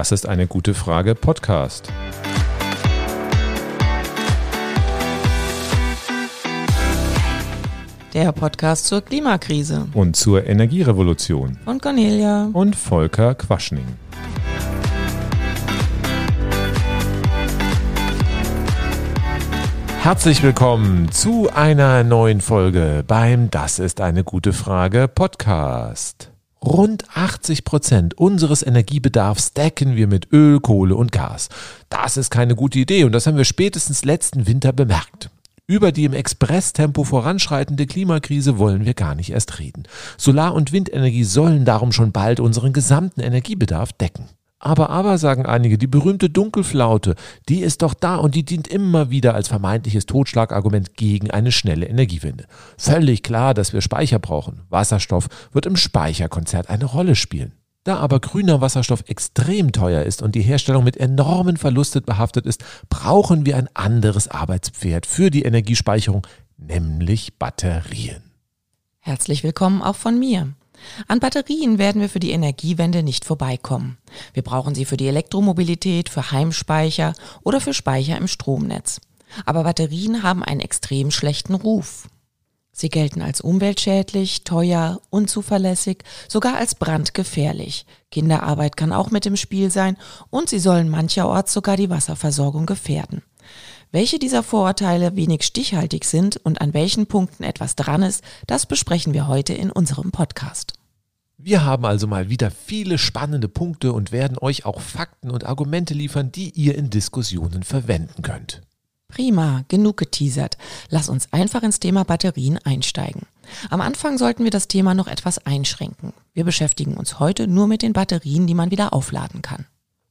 Das ist eine gute Frage Podcast. Der Podcast zur Klimakrise. Und zur Energierevolution. Und Cornelia. Und Volker Quaschning. Herzlich willkommen zu einer neuen Folge beim Das ist eine gute Frage Podcast. Rund 80 Prozent unseres Energiebedarfs decken wir mit Öl, Kohle und Gas. Das ist keine gute Idee und das haben wir spätestens letzten Winter bemerkt. Über die im Expresstempo voranschreitende Klimakrise wollen wir gar nicht erst reden. Solar- und Windenergie sollen darum schon bald unseren gesamten Energiebedarf decken. Aber, aber, sagen einige, die berühmte Dunkelflaute, die ist doch da und die dient immer wieder als vermeintliches Totschlagargument gegen eine schnelle Energiewende. Völlig klar, dass wir Speicher brauchen. Wasserstoff wird im Speicherkonzert eine Rolle spielen. Da aber grüner Wasserstoff extrem teuer ist und die Herstellung mit enormen Verlusten behaftet ist, brauchen wir ein anderes Arbeitspferd für die Energiespeicherung, nämlich Batterien. Herzlich willkommen auch von mir. An Batterien werden wir für die Energiewende nicht vorbeikommen. Wir brauchen sie für die Elektromobilität, für Heimspeicher oder für Speicher im Stromnetz. Aber Batterien haben einen extrem schlechten Ruf. Sie gelten als umweltschädlich, teuer, unzuverlässig, sogar als brandgefährlich. Kinderarbeit kann auch mit im Spiel sein und sie sollen mancherorts sogar die Wasserversorgung gefährden. Welche dieser Vorurteile wenig stichhaltig sind und an welchen Punkten etwas dran ist, das besprechen wir heute in unserem Podcast. Wir haben also mal wieder viele spannende Punkte und werden euch auch Fakten und Argumente liefern, die ihr in Diskussionen verwenden könnt. Prima, genug geteasert. Lass uns einfach ins Thema Batterien einsteigen. Am Anfang sollten wir das Thema noch etwas einschränken. Wir beschäftigen uns heute nur mit den Batterien, die man wieder aufladen kann.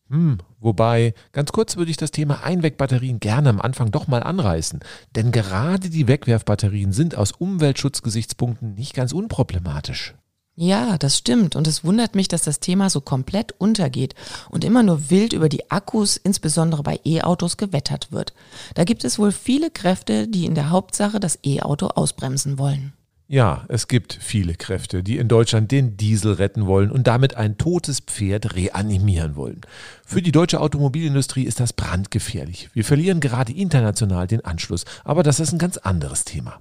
Hm, wobei, ganz kurz würde ich das Thema Einwegbatterien gerne am Anfang doch mal anreißen. Denn gerade die Wegwerfbatterien sind aus Umweltschutzgesichtspunkten nicht ganz unproblematisch. Ja, das stimmt. Und es wundert mich, dass das Thema so komplett untergeht und immer nur wild über die Akkus, insbesondere bei E-Autos, gewettert wird. Da gibt es wohl viele Kräfte, die in der Hauptsache das E-Auto ausbremsen wollen. Ja, es gibt viele Kräfte, die in Deutschland den Diesel retten wollen und damit ein totes Pferd reanimieren wollen. Für die deutsche Automobilindustrie ist das brandgefährlich. Wir verlieren gerade international den Anschluss, aber das ist ein ganz anderes Thema.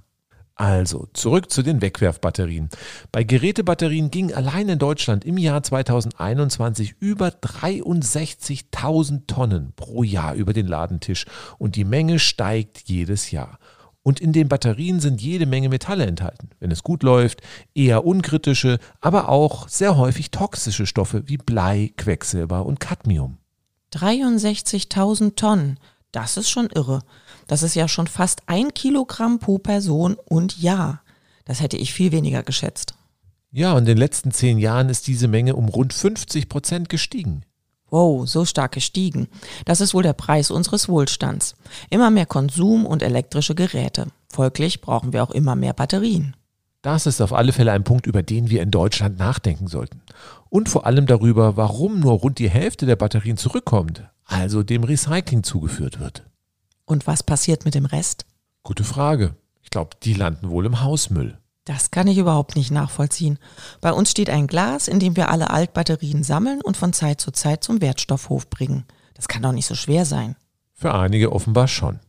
Also, zurück zu den Wegwerfbatterien. Bei Gerätebatterien ging allein in Deutschland im Jahr 2021 über 63.000 Tonnen pro Jahr über den Ladentisch und die Menge steigt jedes Jahr. Und in den Batterien sind jede Menge Metalle enthalten. Wenn es gut läuft, eher unkritische, aber auch sehr häufig toxische Stoffe wie Blei, Quecksilber und Cadmium. 63.000 Tonnen, das ist schon irre. Das ist ja schon fast ein Kilogramm pro Person und Jahr. Das hätte ich viel weniger geschätzt. Ja, und in den letzten zehn Jahren ist diese Menge um rund 50 Prozent gestiegen. Wow, so stark gestiegen. Das ist wohl der Preis unseres Wohlstands. Immer mehr Konsum und elektrische Geräte. Folglich brauchen wir auch immer mehr Batterien. Das ist auf alle Fälle ein Punkt, über den wir in Deutschland nachdenken sollten. Und vor allem darüber, warum nur rund die Hälfte der Batterien zurückkommt, also dem Recycling zugeführt wird. Und was passiert mit dem Rest? Gute Frage. Ich glaube, die landen wohl im Hausmüll. Das kann ich überhaupt nicht nachvollziehen. Bei uns steht ein Glas, in dem wir alle Altbatterien sammeln und von Zeit zu Zeit zum Wertstoffhof bringen. Das kann doch nicht so schwer sein. Für einige offenbar schon.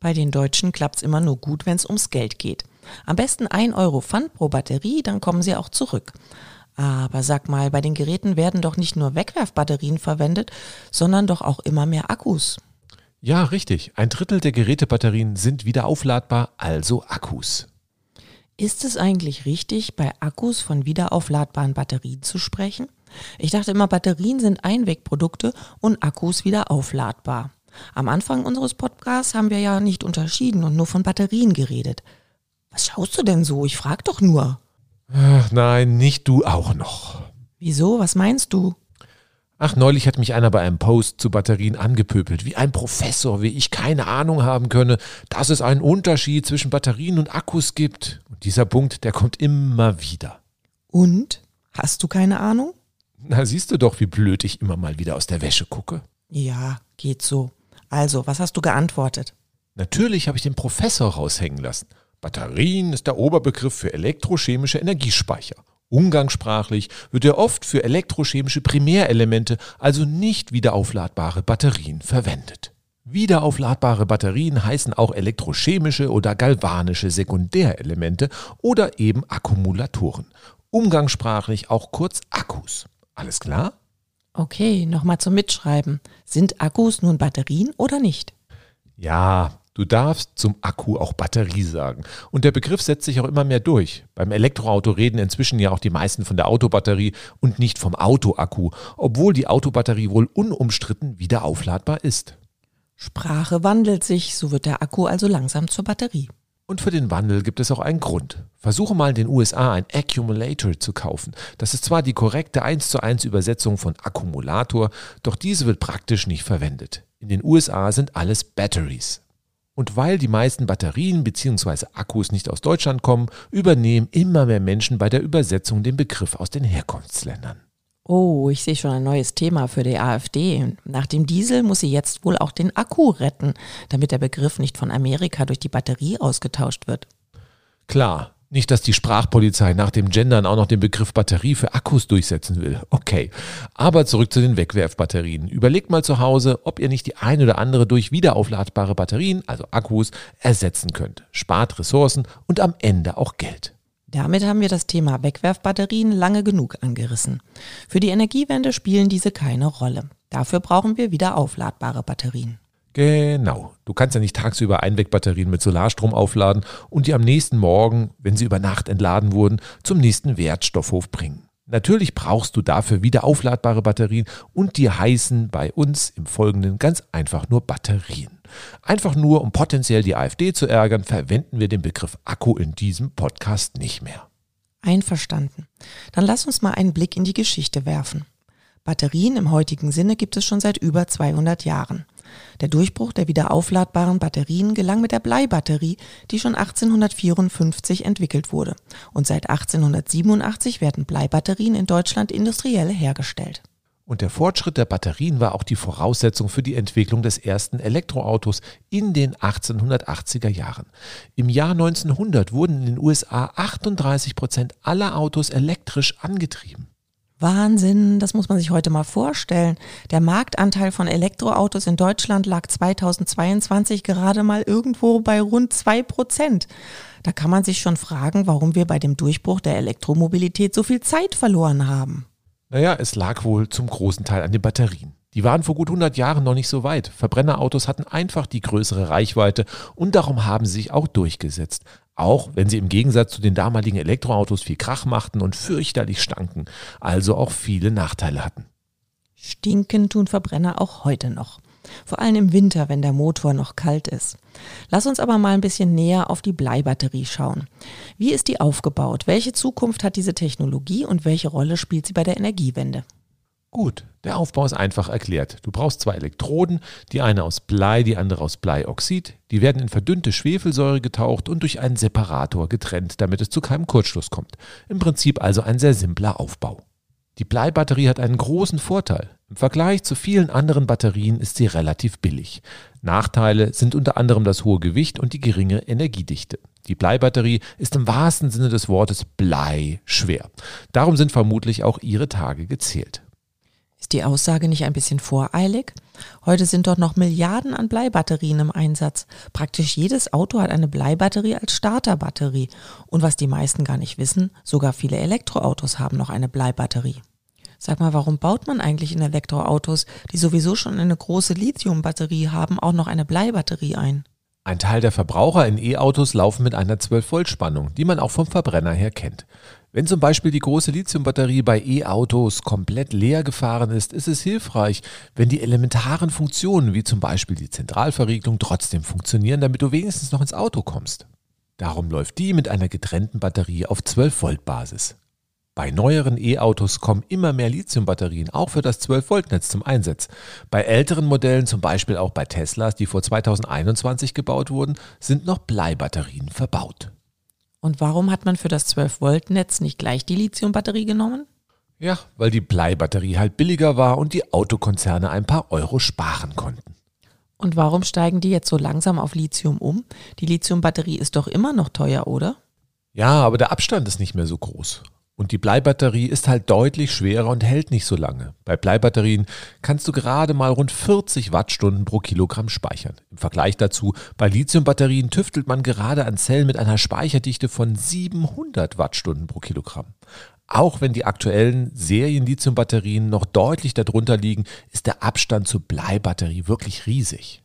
Bei den Deutschen klappt es immer nur gut, wenn es ums Geld geht. Am besten ein Euro Pfand pro Batterie, dann kommen sie auch zurück. Aber sag mal, bei den Geräten werden doch nicht nur Wegwerfbatterien verwendet, sondern doch auch immer mehr Akkus. Ja, richtig. Ein Drittel der Gerätebatterien sind wieder aufladbar, also Akkus. Ist es eigentlich richtig, bei Akkus von wiederaufladbaren Batterien zu sprechen? Ich dachte immer, Batterien sind Einwegprodukte und Akkus wieder aufladbar. Am Anfang unseres Podcasts haben wir ja nicht unterschieden und nur von Batterien geredet. Was schaust du denn so? Ich frag doch nur. Ach nein, nicht du auch noch. Wieso? Was meinst du? Ach, neulich hat mich einer bei einem Post zu Batterien angepöbelt, wie ein Professor, wie ich keine Ahnung haben könne, dass es einen Unterschied zwischen Batterien und Akkus gibt. Und dieser Punkt, der kommt immer wieder. Und? Hast du keine Ahnung? Na, siehst du doch, wie blöd ich immer mal wieder aus der Wäsche gucke. Ja, geht so. Also, was hast du geantwortet? Natürlich habe ich den Professor raushängen lassen. Batterien ist der Oberbegriff für elektrochemische Energiespeicher. Umgangssprachlich wird er oft für elektrochemische Primärelemente, also nicht wiederaufladbare Batterien, verwendet. Wiederaufladbare Batterien heißen auch elektrochemische oder galvanische Sekundärelemente oder eben Akkumulatoren. Umgangssprachlich auch kurz Akkus. Alles klar? Okay, nochmal zum Mitschreiben. Sind Akkus nun Batterien oder nicht? Ja, Du darfst zum Akku auch Batterie sagen. Und der Begriff setzt sich auch immer mehr durch. Beim Elektroauto reden inzwischen ja auch die meisten von der Autobatterie und nicht vom Autoakku, obwohl die Autobatterie wohl unumstritten wieder aufladbar ist. Sprache wandelt sich, so wird der Akku also langsam zur Batterie. Und für den Wandel gibt es auch einen Grund. Versuche mal in den USA ein Accumulator zu kaufen. Das ist zwar die korrekte 1 zu 1 Übersetzung von Akkumulator, doch diese wird praktisch nicht verwendet. In den USA sind alles Batteries. Und weil die meisten Batterien bzw. Akkus nicht aus Deutschland kommen, übernehmen immer mehr Menschen bei der Übersetzung den Begriff aus den Herkunftsländern. Oh, ich sehe schon ein neues Thema für die AfD. Nach dem Diesel muss sie jetzt wohl auch den Akku retten, damit der Begriff nicht von Amerika durch die Batterie ausgetauscht wird. Klar, nicht, dass die Sprachpolizei nach dem Gendern auch noch den Begriff Batterie für Akkus durchsetzen will. Okay. Aber zurück zu den Wegwerfbatterien. Überlegt mal zu Hause, ob ihr nicht die ein oder andere durch wiederaufladbare Batterien, also Akkus, ersetzen könnt. Spart Ressourcen und am Ende auch Geld. Damit haben wir das Thema Wegwerfbatterien lange genug angerissen. Für die Energiewende spielen diese keine Rolle. Dafür brauchen wir wieder aufladbare Batterien. Genau. Du kannst ja nicht tagsüber Einwegbatterien mit Solarstrom aufladen und die am nächsten Morgen, wenn sie über Nacht entladen wurden, zum nächsten Wertstoffhof bringen. Natürlich brauchst du dafür wieder aufladbare Batterien und die heißen bei uns im Folgenden ganz einfach nur Batterien. Einfach nur, um potenziell die AfD zu ärgern, verwenden wir den Begriff Akku in diesem Podcast nicht mehr. Einverstanden. Dann lass uns mal einen Blick in die Geschichte werfen. Batterien im heutigen Sinne gibt es schon seit über 200 Jahren. Der Durchbruch der wiederaufladbaren Batterien gelang mit der Bleibatterie, die schon 1854 entwickelt wurde. Und seit 1887 werden Bleibatterien in Deutschland industriell hergestellt. Und der Fortschritt der Batterien war auch die Voraussetzung für die Entwicklung des ersten Elektroautos in den 1880er Jahren. Im Jahr 1900 wurden in den USA 38 Prozent aller Autos elektrisch angetrieben. Wahnsinn, das muss man sich heute mal vorstellen. Der Marktanteil von Elektroautos in Deutschland lag 2022 gerade mal irgendwo bei rund zwei Prozent. Da kann man sich schon fragen, warum wir bei dem Durchbruch der Elektromobilität so viel Zeit verloren haben. Naja, es lag wohl zum großen Teil an den Batterien. Die waren vor gut 100 Jahren noch nicht so weit. Verbrennerautos hatten einfach die größere Reichweite und darum haben sie sich auch durchgesetzt. Auch wenn sie im Gegensatz zu den damaligen Elektroautos viel Krach machten und fürchterlich stanken, also auch viele Nachteile hatten. Stinken tun Verbrenner auch heute noch. Vor allem im Winter, wenn der Motor noch kalt ist. Lass uns aber mal ein bisschen näher auf die Bleibatterie schauen. Wie ist die aufgebaut? Welche Zukunft hat diese Technologie und welche Rolle spielt sie bei der Energiewende? Gut, der Aufbau ist einfach erklärt. Du brauchst zwei Elektroden, die eine aus Blei, die andere aus Bleioxid. Die werden in verdünnte Schwefelsäure getaucht und durch einen Separator getrennt, damit es zu keinem Kurzschluss kommt. Im Prinzip also ein sehr simpler Aufbau. Die Bleibatterie hat einen großen Vorteil. Im Vergleich zu vielen anderen Batterien ist sie relativ billig. Nachteile sind unter anderem das hohe Gewicht und die geringe Energiedichte. Die Bleibatterie ist im wahrsten Sinne des Wortes Blei schwer. Darum sind vermutlich auch ihre Tage gezählt. Ist die Aussage nicht ein bisschen voreilig? Heute sind dort noch Milliarden an Bleibatterien im Einsatz. Praktisch jedes Auto hat eine Bleibatterie als Starterbatterie. Und was die meisten gar nicht wissen, sogar viele Elektroautos haben noch eine Bleibatterie. Sag mal, warum baut man eigentlich in Elektroautos, die sowieso schon eine große Lithiumbatterie haben, auch noch eine Bleibatterie ein? Ein Teil der Verbraucher in E-Autos laufen mit einer 12-Volt-Spannung, die man auch vom Verbrenner her kennt. Wenn zum Beispiel die große Lithiumbatterie bei E-Autos komplett leer gefahren ist, ist es hilfreich, wenn die elementaren Funktionen wie zum Beispiel die Zentralverriegelung trotzdem funktionieren, damit du wenigstens noch ins Auto kommst. Darum läuft die mit einer getrennten Batterie auf 12 Volt Basis. Bei neueren E-Autos kommen immer mehr Lithiumbatterien auch für das 12-Volt-Netz zum Einsatz. Bei älteren Modellen, zum Beispiel auch bei Teslas, die vor 2021 gebaut wurden, sind noch Bleibatterien verbaut. Und warum hat man für das 12-Volt-Netz nicht gleich die Lithiumbatterie genommen? Ja, weil die Bleibatterie halt billiger war und die Autokonzerne ein paar Euro sparen konnten. Und warum steigen die jetzt so langsam auf Lithium um? Die Lithiumbatterie ist doch immer noch teuer, oder? Ja, aber der Abstand ist nicht mehr so groß. Und die Bleibatterie ist halt deutlich schwerer und hält nicht so lange. Bei Bleibatterien kannst du gerade mal rund 40 Wattstunden pro Kilogramm speichern. Im Vergleich dazu, bei Lithiumbatterien tüftelt man gerade an Zellen mit einer Speicherdichte von 700 Wattstunden pro Kilogramm. Auch wenn die aktuellen Serien-Lithiumbatterien noch deutlich darunter liegen, ist der Abstand zur Bleibatterie wirklich riesig.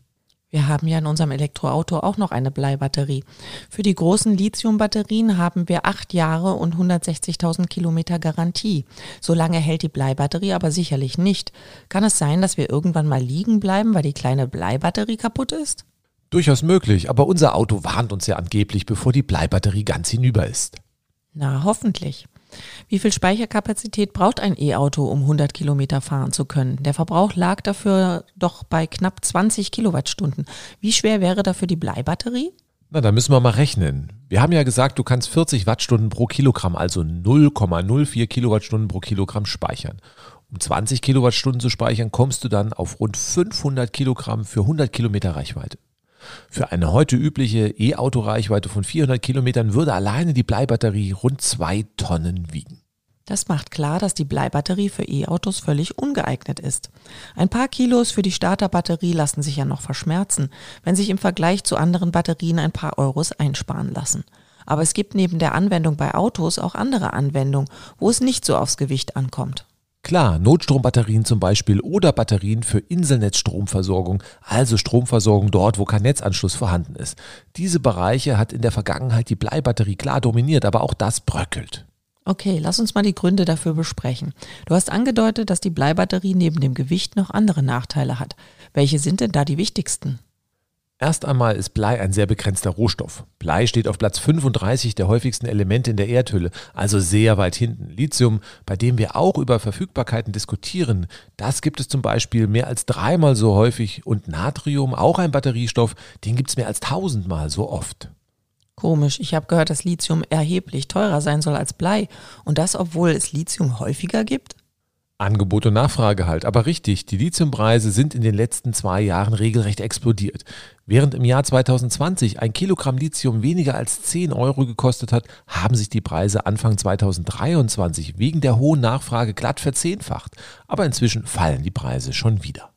Wir haben ja in unserem Elektroauto auch noch eine Bleibatterie. Für die großen Lithiumbatterien haben wir acht Jahre und 160.000 Kilometer Garantie. So lange hält die Bleibatterie aber sicherlich nicht. Kann es sein, dass wir irgendwann mal liegen bleiben, weil die kleine Bleibatterie kaputt ist? Durchaus möglich, aber unser Auto warnt uns ja angeblich, bevor die Bleibatterie ganz hinüber ist. Na, hoffentlich. Wie viel Speicherkapazität braucht ein E-Auto, um 100 Kilometer fahren zu können? Der Verbrauch lag dafür doch bei knapp 20 Kilowattstunden. Wie schwer wäre dafür die Bleibatterie? Na, da müssen wir mal rechnen. Wir haben ja gesagt, du kannst 40 Wattstunden pro Kilogramm, also 0,04 Kilowattstunden pro Kilogramm speichern. Um 20 Kilowattstunden zu speichern, kommst du dann auf rund 500 Kilogramm für 100 Kilometer Reichweite. Für eine heute übliche E-Auto-Reichweite von 400 Kilometern würde alleine die Bleibatterie rund zwei Tonnen wiegen. Das macht klar, dass die Bleibatterie für E-Autos völlig ungeeignet ist. Ein paar Kilos für die Starterbatterie lassen sich ja noch verschmerzen, wenn sich im Vergleich zu anderen Batterien ein paar Euros einsparen lassen. Aber es gibt neben der Anwendung bei Autos auch andere Anwendungen, wo es nicht so aufs Gewicht ankommt. Klar, Notstrombatterien zum Beispiel oder Batterien für Inselnetzstromversorgung, also Stromversorgung dort, wo kein Netzanschluss vorhanden ist. Diese Bereiche hat in der Vergangenheit die Bleibatterie klar dominiert, aber auch das bröckelt. Okay, lass uns mal die Gründe dafür besprechen. Du hast angedeutet, dass die Bleibatterie neben dem Gewicht noch andere Nachteile hat. Welche sind denn da die wichtigsten? Erst einmal ist Blei ein sehr begrenzter Rohstoff. Blei steht auf Platz 35 der häufigsten Elemente in der Erdhülle, also sehr weit hinten. Lithium, bei dem wir auch über Verfügbarkeiten diskutieren, das gibt es zum Beispiel mehr als dreimal so häufig und Natrium, auch ein Batteriestoff, den gibt es mehr als tausendmal so oft. Komisch, ich habe gehört, dass Lithium erheblich teurer sein soll als Blei und das, obwohl es Lithium häufiger gibt? Angebot und Nachfrage halt. Aber richtig, die Lithiumpreise sind in den letzten zwei Jahren regelrecht explodiert. Während im Jahr 2020 ein Kilogramm Lithium weniger als 10 Euro gekostet hat, haben sich die Preise Anfang 2023 wegen der hohen Nachfrage glatt verzehnfacht. Aber inzwischen fallen die Preise schon wieder.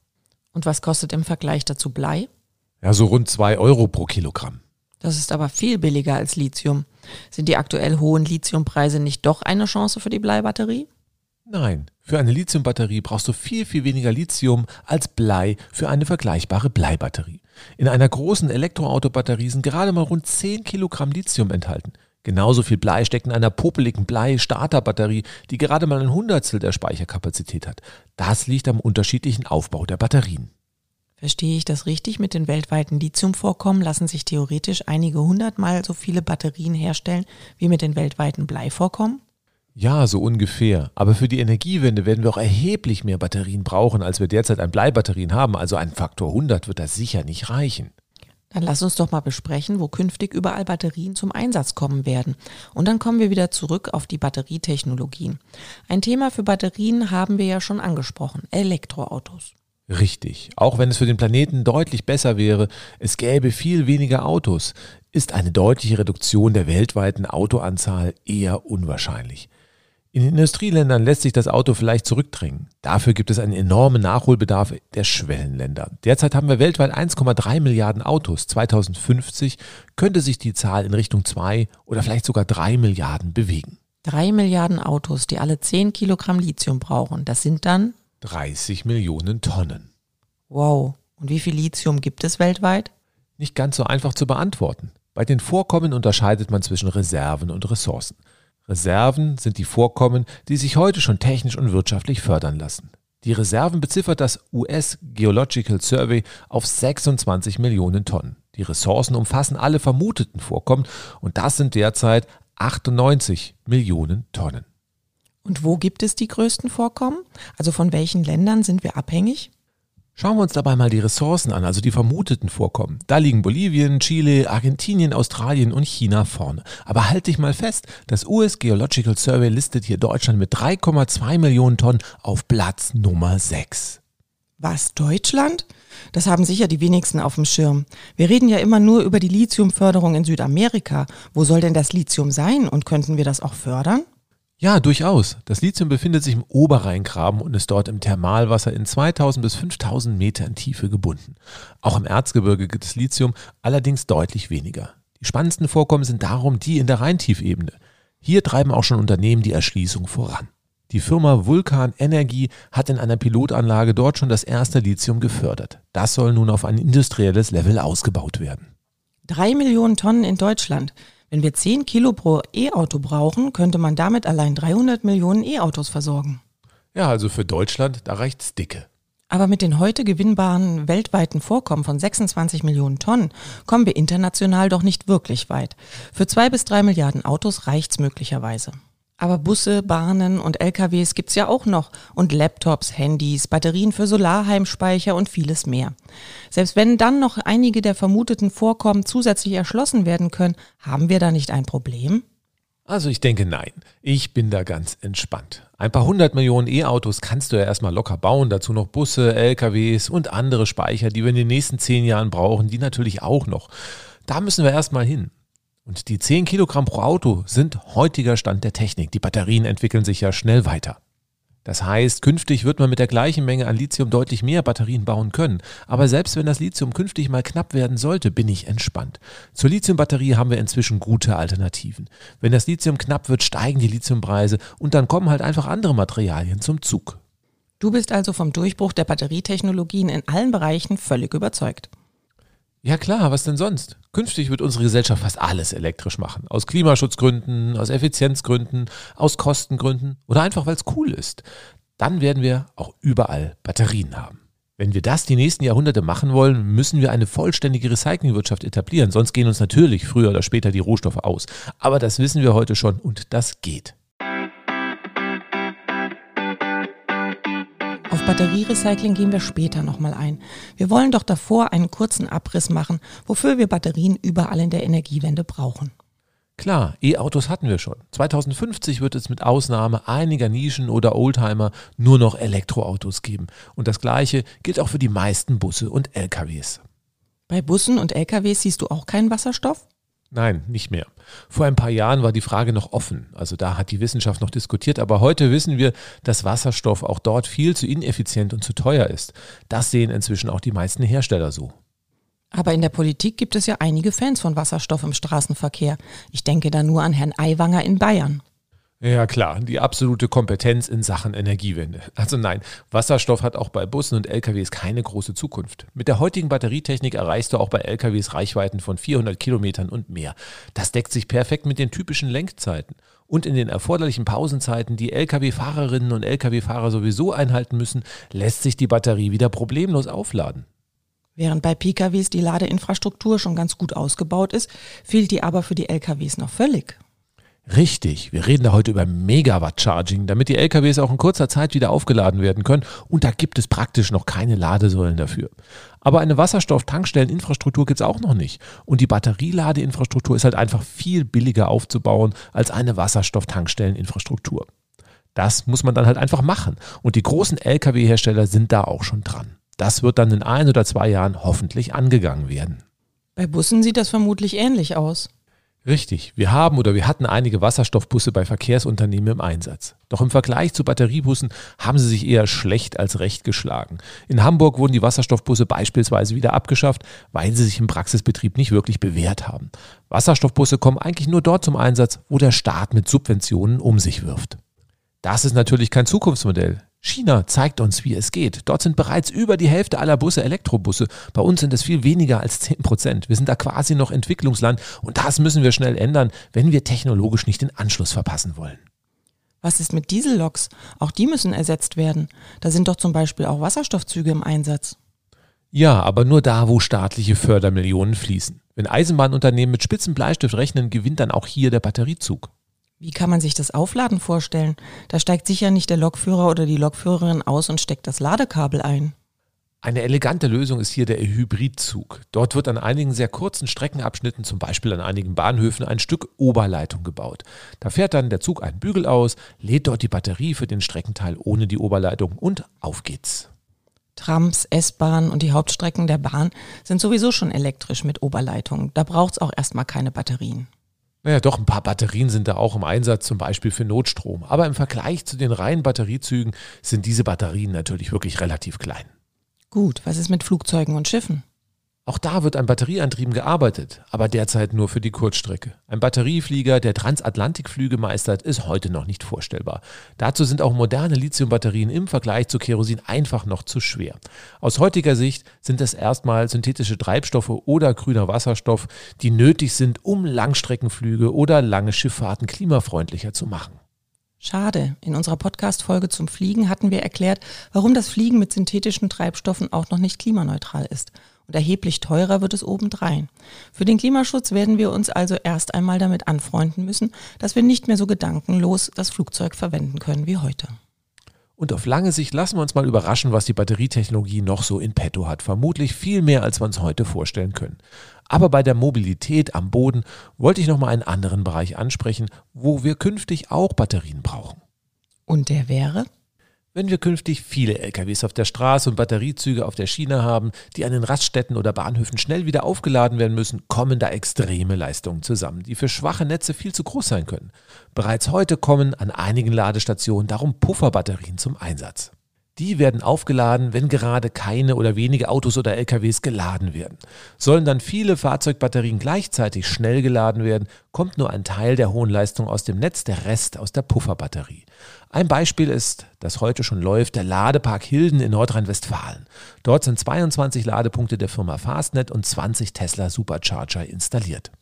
Und was kostet im Vergleich dazu Blei? Ja, so rund 2 Euro pro Kilogramm. Das ist aber viel billiger als Lithium. Sind die aktuell hohen Lithiumpreise nicht doch eine Chance für die Bleibatterie? Nein, für eine Lithiumbatterie brauchst du viel, viel weniger Lithium als Blei für eine vergleichbare Bleibatterie. In einer großen Elektroautobatterie sind gerade mal rund 10 Kilogramm Lithium enthalten. Genauso viel Blei steckt in einer popeligen Blei-Starterbatterie, die gerade mal ein Hundertstel der Speicherkapazität hat. Das liegt am unterschiedlichen Aufbau der Batterien. Verstehe ich das richtig? Mit den weltweiten Lithiumvorkommen lassen sich theoretisch einige hundertmal so viele Batterien herstellen wie mit den weltweiten Bleivorkommen? Ja, so ungefähr. Aber für die Energiewende werden wir auch erheblich mehr Batterien brauchen, als wir derzeit an Bleibatterien haben. Also ein Faktor 100 wird das sicher nicht reichen. Dann lass uns doch mal besprechen, wo künftig überall Batterien zum Einsatz kommen werden. Und dann kommen wir wieder zurück auf die Batterietechnologien. Ein Thema für Batterien haben wir ja schon angesprochen, Elektroautos. Richtig. Auch wenn es für den Planeten deutlich besser wäre, es gäbe viel weniger Autos, ist eine deutliche Reduktion der weltweiten Autoanzahl eher unwahrscheinlich. In den Industrieländern lässt sich das Auto vielleicht zurückdrängen. Dafür gibt es einen enormen Nachholbedarf der Schwellenländer. Derzeit haben wir weltweit 1,3 Milliarden Autos. 2050 könnte sich die Zahl in Richtung 2 oder vielleicht sogar 3 Milliarden bewegen. 3 Milliarden Autos, die alle 10 Kilogramm Lithium brauchen. Das sind dann 30 Millionen Tonnen. Wow. Und wie viel Lithium gibt es weltweit? Nicht ganz so einfach zu beantworten. Bei den Vorkommen unterscheidet man zwischen Reserven und Ressourcen. Reserven sind die Vorkommen, die sich heute schon technisch und wirtschaftlich fördern lassen. Die Reserven beziffert das US Geological Survey auf 26 Millionen Tonnen. Die Ressourcen umfassen alle vermuteten Vorkommen und das sind derzeit 98 Millionen Tonnen. Und wo gibt es die größten Vorkommen? Also von welchen Ländern sind wir abhängig? Schauen wir uns dabei mal die Ressourcen an, also die vermuteten Vorkommen. Da liegen Bolivien, Chile, Argentinien, Australien und China vorne. Aber halt dich mal fest, das US Geological Survey listet hier Deutschland mit 3,2 Millionen Tonnen auf Platz Nummer 6. Was, Deutschland? Das haben sicher die wenigsten auf dem Schirm. Wir reden ja immer nur über die Lithiumförderung in Südamerika. Wo soll denn das Lithium sein und könnten wir das auch fördern? Ja, durchaus. Das Lithium befindet sich im Oberrheingraben und ist dort im Thermalwasser in 2000 bis 5000 Metern Tiefe gebunden. Auch im Erzgebirge gibt es Lithium, allerdings deutlich weniger. Die spannendsten Vorkommen sind darum die in der Rheintiefebene. Hier treiben auch schon Unternehmen die Erschließung voran. Die Firma Vulkan Energie hat in einer Pilotanlage dort schon das erste Lithium gefördert. Das soll nun auf ein industrielles Level ausgebaut werden. Drei Millionen Tonnen in Deutschland. Wenn wir 10 Kilo pro E-Auto brauchen, könnte man damit allein 300 Millionen E-Autos versorgen. Ja, also für Deutschland, da reicht's dicke. Aber mit den heute gewinnbaren weltweiten Vorkommen von 26 Millionen Tonnen kommen wir international doch nicht wirklich weit. Für zwei bis drei Milliarden Autos reicht's möglicherweise. Aber Busse, Bahnen und LKWs gibt's ja auch noch und Laptops, Handys, Batterien für Solarheimspeicher und vieles mehr. Selbst wenn dann noch einige der vermuteten Vorkommen zusätzlich erschlossen werden können, haben wir da nicht ein Problem? Also ich denke nein. Ich bin da ganz entspannt. Ein paar hundert Millionen E-Autos kannst du ja erstmal locker bauen, dazu noch Busse, LKWs und andere Speicher, die wir in den nächsten zehn Jahren brauchen, die natürlich auch noch. Da müssen wir erstmal hin. Und die 10 Kilogramm pro Auto sind heutiger Stand der Technik. Die Batterien entwickeln sich ja schnell weiter. Das heißt, künftig wird man mit der gleichen Menge an Lithium deutlich mehr Batterien bauen können. Aber selbst wenn das Lithium künftig mal knapp werden sollte, bin ich entspannt. Zur Lithiumbatterie haben wir inzwischen gute Alternativen. Wenn das Lithium knapp wird, steigen die Lithiumpreise und dann kommen halt einfach andere Materialien zum Zug. Du bist also vom Durchbruch der Batterietechnologien in allen Bereichen völlig überzeugt. Ja klar, was denn sonst? Künftig wird unsere Gesellschaft fast alles elektrisch machen. Aus Klimaschutzgründen, aus Effizienzgründen, aus Kostengründen oder einfach weil es cool ist. Dann werden wir auch überall Batterien haben. Wenn wir das die nächsten Jahrhunderte machen wollen, müssen wir eine vollständige Recyclingwirtschaft etablieren, sonst gehen uns natürlich früher oder später die Rohstoffe aus. Aber das wissen wir heute schon und das geht. Auf Batterierecycling gehen wir später nochmal ein. Wir wollen doch davor einen kurzen Abriss machen, wofür wir Batterien überall in der Energiewende brauchen. Klar, E-Autos hatten wir schon. 2050 wird es mit Ausnahme einiger Nischen oder Oldtimer nur noch Elektroautos geben. Und das gleiche gilt auch für die meisten Busse und LKWs. Bei Bussen und LKWs siehst du auch keinen Wasserstoff? Nein, nicht mehr. Vor ein paar Jahren war die Frage noch offen. Also da hat die Wissenschaft noch diskutiert. Aber heute wissen wir, dass Wasserstoff auch dort viel zu ineffizient und zu teuer ist. Das sehen inzwischen auch die meisten Hersteller so. Aber in der Politik gibt es ja einige Fans von Wasserstoff im Straßenverkehr. Ich denke da nur an Herrn Aiwanger in Bayern. Ja klar, die absolute Kompetenz in Sachen Energiewende. Also nein, Wasserstoff hat auch bei Bussen und LKWs keine große Zukunft. Mit der heutigen Batterietechnik erreichst du auch bei LKWs Reichweiten von 400 Kilometern und mehr. Das deckt sich perfekt mit den typischen Lenkzeiten. Und in den erforderlichen Pausenzeiten, die Lkw-Fahrerinnen und Lkw-Fahrer sowieso einhalten müssen, lässt sich die Batterie wieder problemlos aufladen. Während bei PKWs die Ladeinfrastruktur schon ganz gut ausgebaut ist, fehlt die aber für die LKWs noch völlig. Richtig, wir reden da heute über Megawatt-Charging, damit die LKWs auch in kurzer Zeit wieder aufgeladen werden können. Und da gibt es praktisch noch keine Ladesäulen dafür. Aber eine Wasserstoff-Tankstelleninfrastruktur gibt es auch noch nicht. Und die Batterieladeinfrastruktur ist halt einfach viel billiger aufzubauen als eine Wasserstoff-Tankstelleninfrastruktur. Das muss man dann halt einfach machen. Und die großen Lkw-Hersteller sind da auch schon dran. Das wird dann in ein oder zwei Jahren hoffentlich angegangen werden. Bei Bussen sieht das vermutlich ähnlich aus. Richtig, wir haben oder wir hatten einige Wasserstoffbusse bei Verkehrsunternehmen im Einsatz. Doch im Vergleich zu Batteriebussen haben sie sich eher schlecht als recht geschlagen. In Hamburg wurden die Wasserstoffbusse beispielsweise wieder abgeschafft, weil sie sich im Praxisbetrieb nicht wirklich bewährt haben. Wasserstoffbusse kommen eigentlich nur dort zum Einsatz, wo der Staat mit Subventionen um sich wirft. Das ist natürlich kein Zukunftsmodell. China zeigt uns, wie es geht. Dort sind bereits über die Hälfte aller Busse Elektrobusse. Bei uns sind es viel weniger als 10 Prozent. Wir sind da quasi noch Entwicklungsland und das müssen wir schnell ändern, wenn wir technologisch nicht den Anschluss verpassen wollen. Was ist mit Dieselloks? Auch die müssen ersetzt werden. Da sind doch zum Beispiel auch Wasserstoffzüge im Einsatz. Ja, aber nur da, wo staatliche Fördermillionen fließen. Wenn Eisenbahnunternehmen mit spitzen Bleistift rechnen, gewinnt dann auch hier der Batteriezug. Wie kann man sich das Aufladen vorstellen? Da steigt sicher nicht der Lokführer oder die Lokführerin aus und steckt das Ladekabel ein. Eine elegante Lösung ist hier der Hybridzug. Dort wird an einigen sehr kurzen Streckenabschnitten, zum Beispiel an einigen Bahnhöfen, ein Stück Oberleitung gebaut. Da fährt dann der Zug einen Bügel aus, lädt dort die Batterie für den Streckenteil ohne die Oberleitung und auf geht's. Trams, S-Bahn und die Hauptstrecken der Bahn sind sowieso schon elektrisch mit Oberleitung. Da braucht es auch erstmal keine Batterien. Naja, doch, ein paar Batterien sind da auch im Einsatz, zum Beispiel für Notstrom. Aber im Vergleich zu den reinen Batteriezügen sind diese Batterien natürlich wirklich relativ klein. Gut, was ist mit Flugzeugen und Schiffen? Auch da wird an Batterieantrieben gearbeitet, aber derzeit nur für die Kurzstrecke. Ein Batterieflieger, der Transatlantikflüge meistert, ist heute noch nicht vorstellbar. Dazu sind auch moderne Lithiumbatterien im Vergleich zu Kerosin einfach noch zu schwer. Aus heutiger Sicht sind es erstmal synthetische Treibstoffe oder grüner Wasserstoff, die nötig sind, um Langstreckenflüge oder lange Schifffahrten klimafreundlicher zu machen. Schade. In unserer Podcast-Folge zum Fliegen hatten wir erklärt, warum das Fliegen mit synthetischen Treibstoffen auch noch nicht klimaneutral ist und erheblich teurer wird es obendrein. Für den Klimaschutz werden wir uns also erst einmal damit anfreunden müssen, dass wir nicht mehr so gedankenlos das Flugzeug verwenden können wie heute. Und auf lange Sicht lassen wir uns mal überraschen, was die Batterietechnologie noch so in petto hat. Vermutlich viel mehr, als wir uns heute vorstellen können. Aber bei der Mobilität am Boden wollte ich noch mal einen anderen Bereich ansprechen, wo wir künftig auch Batterien brauchen. Und der wäre? Wenn wir künftig viele LKWs auf der Straße und Batteriezüge auf der Schiene haben, die an den Raststätten oder Bahnhöfen schnell wieder aufgeladen werden müssen, kommen da extreme Leistungen zusammen, die für schwache Netze viel zu groß sein können. Bereits heute kommen an einigen Ladestationen darum Pufferbatterien zum Einsatz. Die werden aufgeladen, wenn gerade keine oder wenige Autos oder LKWs geladen werden. Sollen dann viele Fahrzeugbatterien gleichzeitig schnell geladen werden, kommt nur ein Teil der hohen Leistung aus dem Netz, der Rest aus der Pufferbatterie. Ein Beispiel ist, das heute schon läuft, der Ladepark Hilden in Nordrhein-Westfalen. Dort sind 22 Ladepunkte der Firma Fastnet und 20 Tesla Supercharger installiert.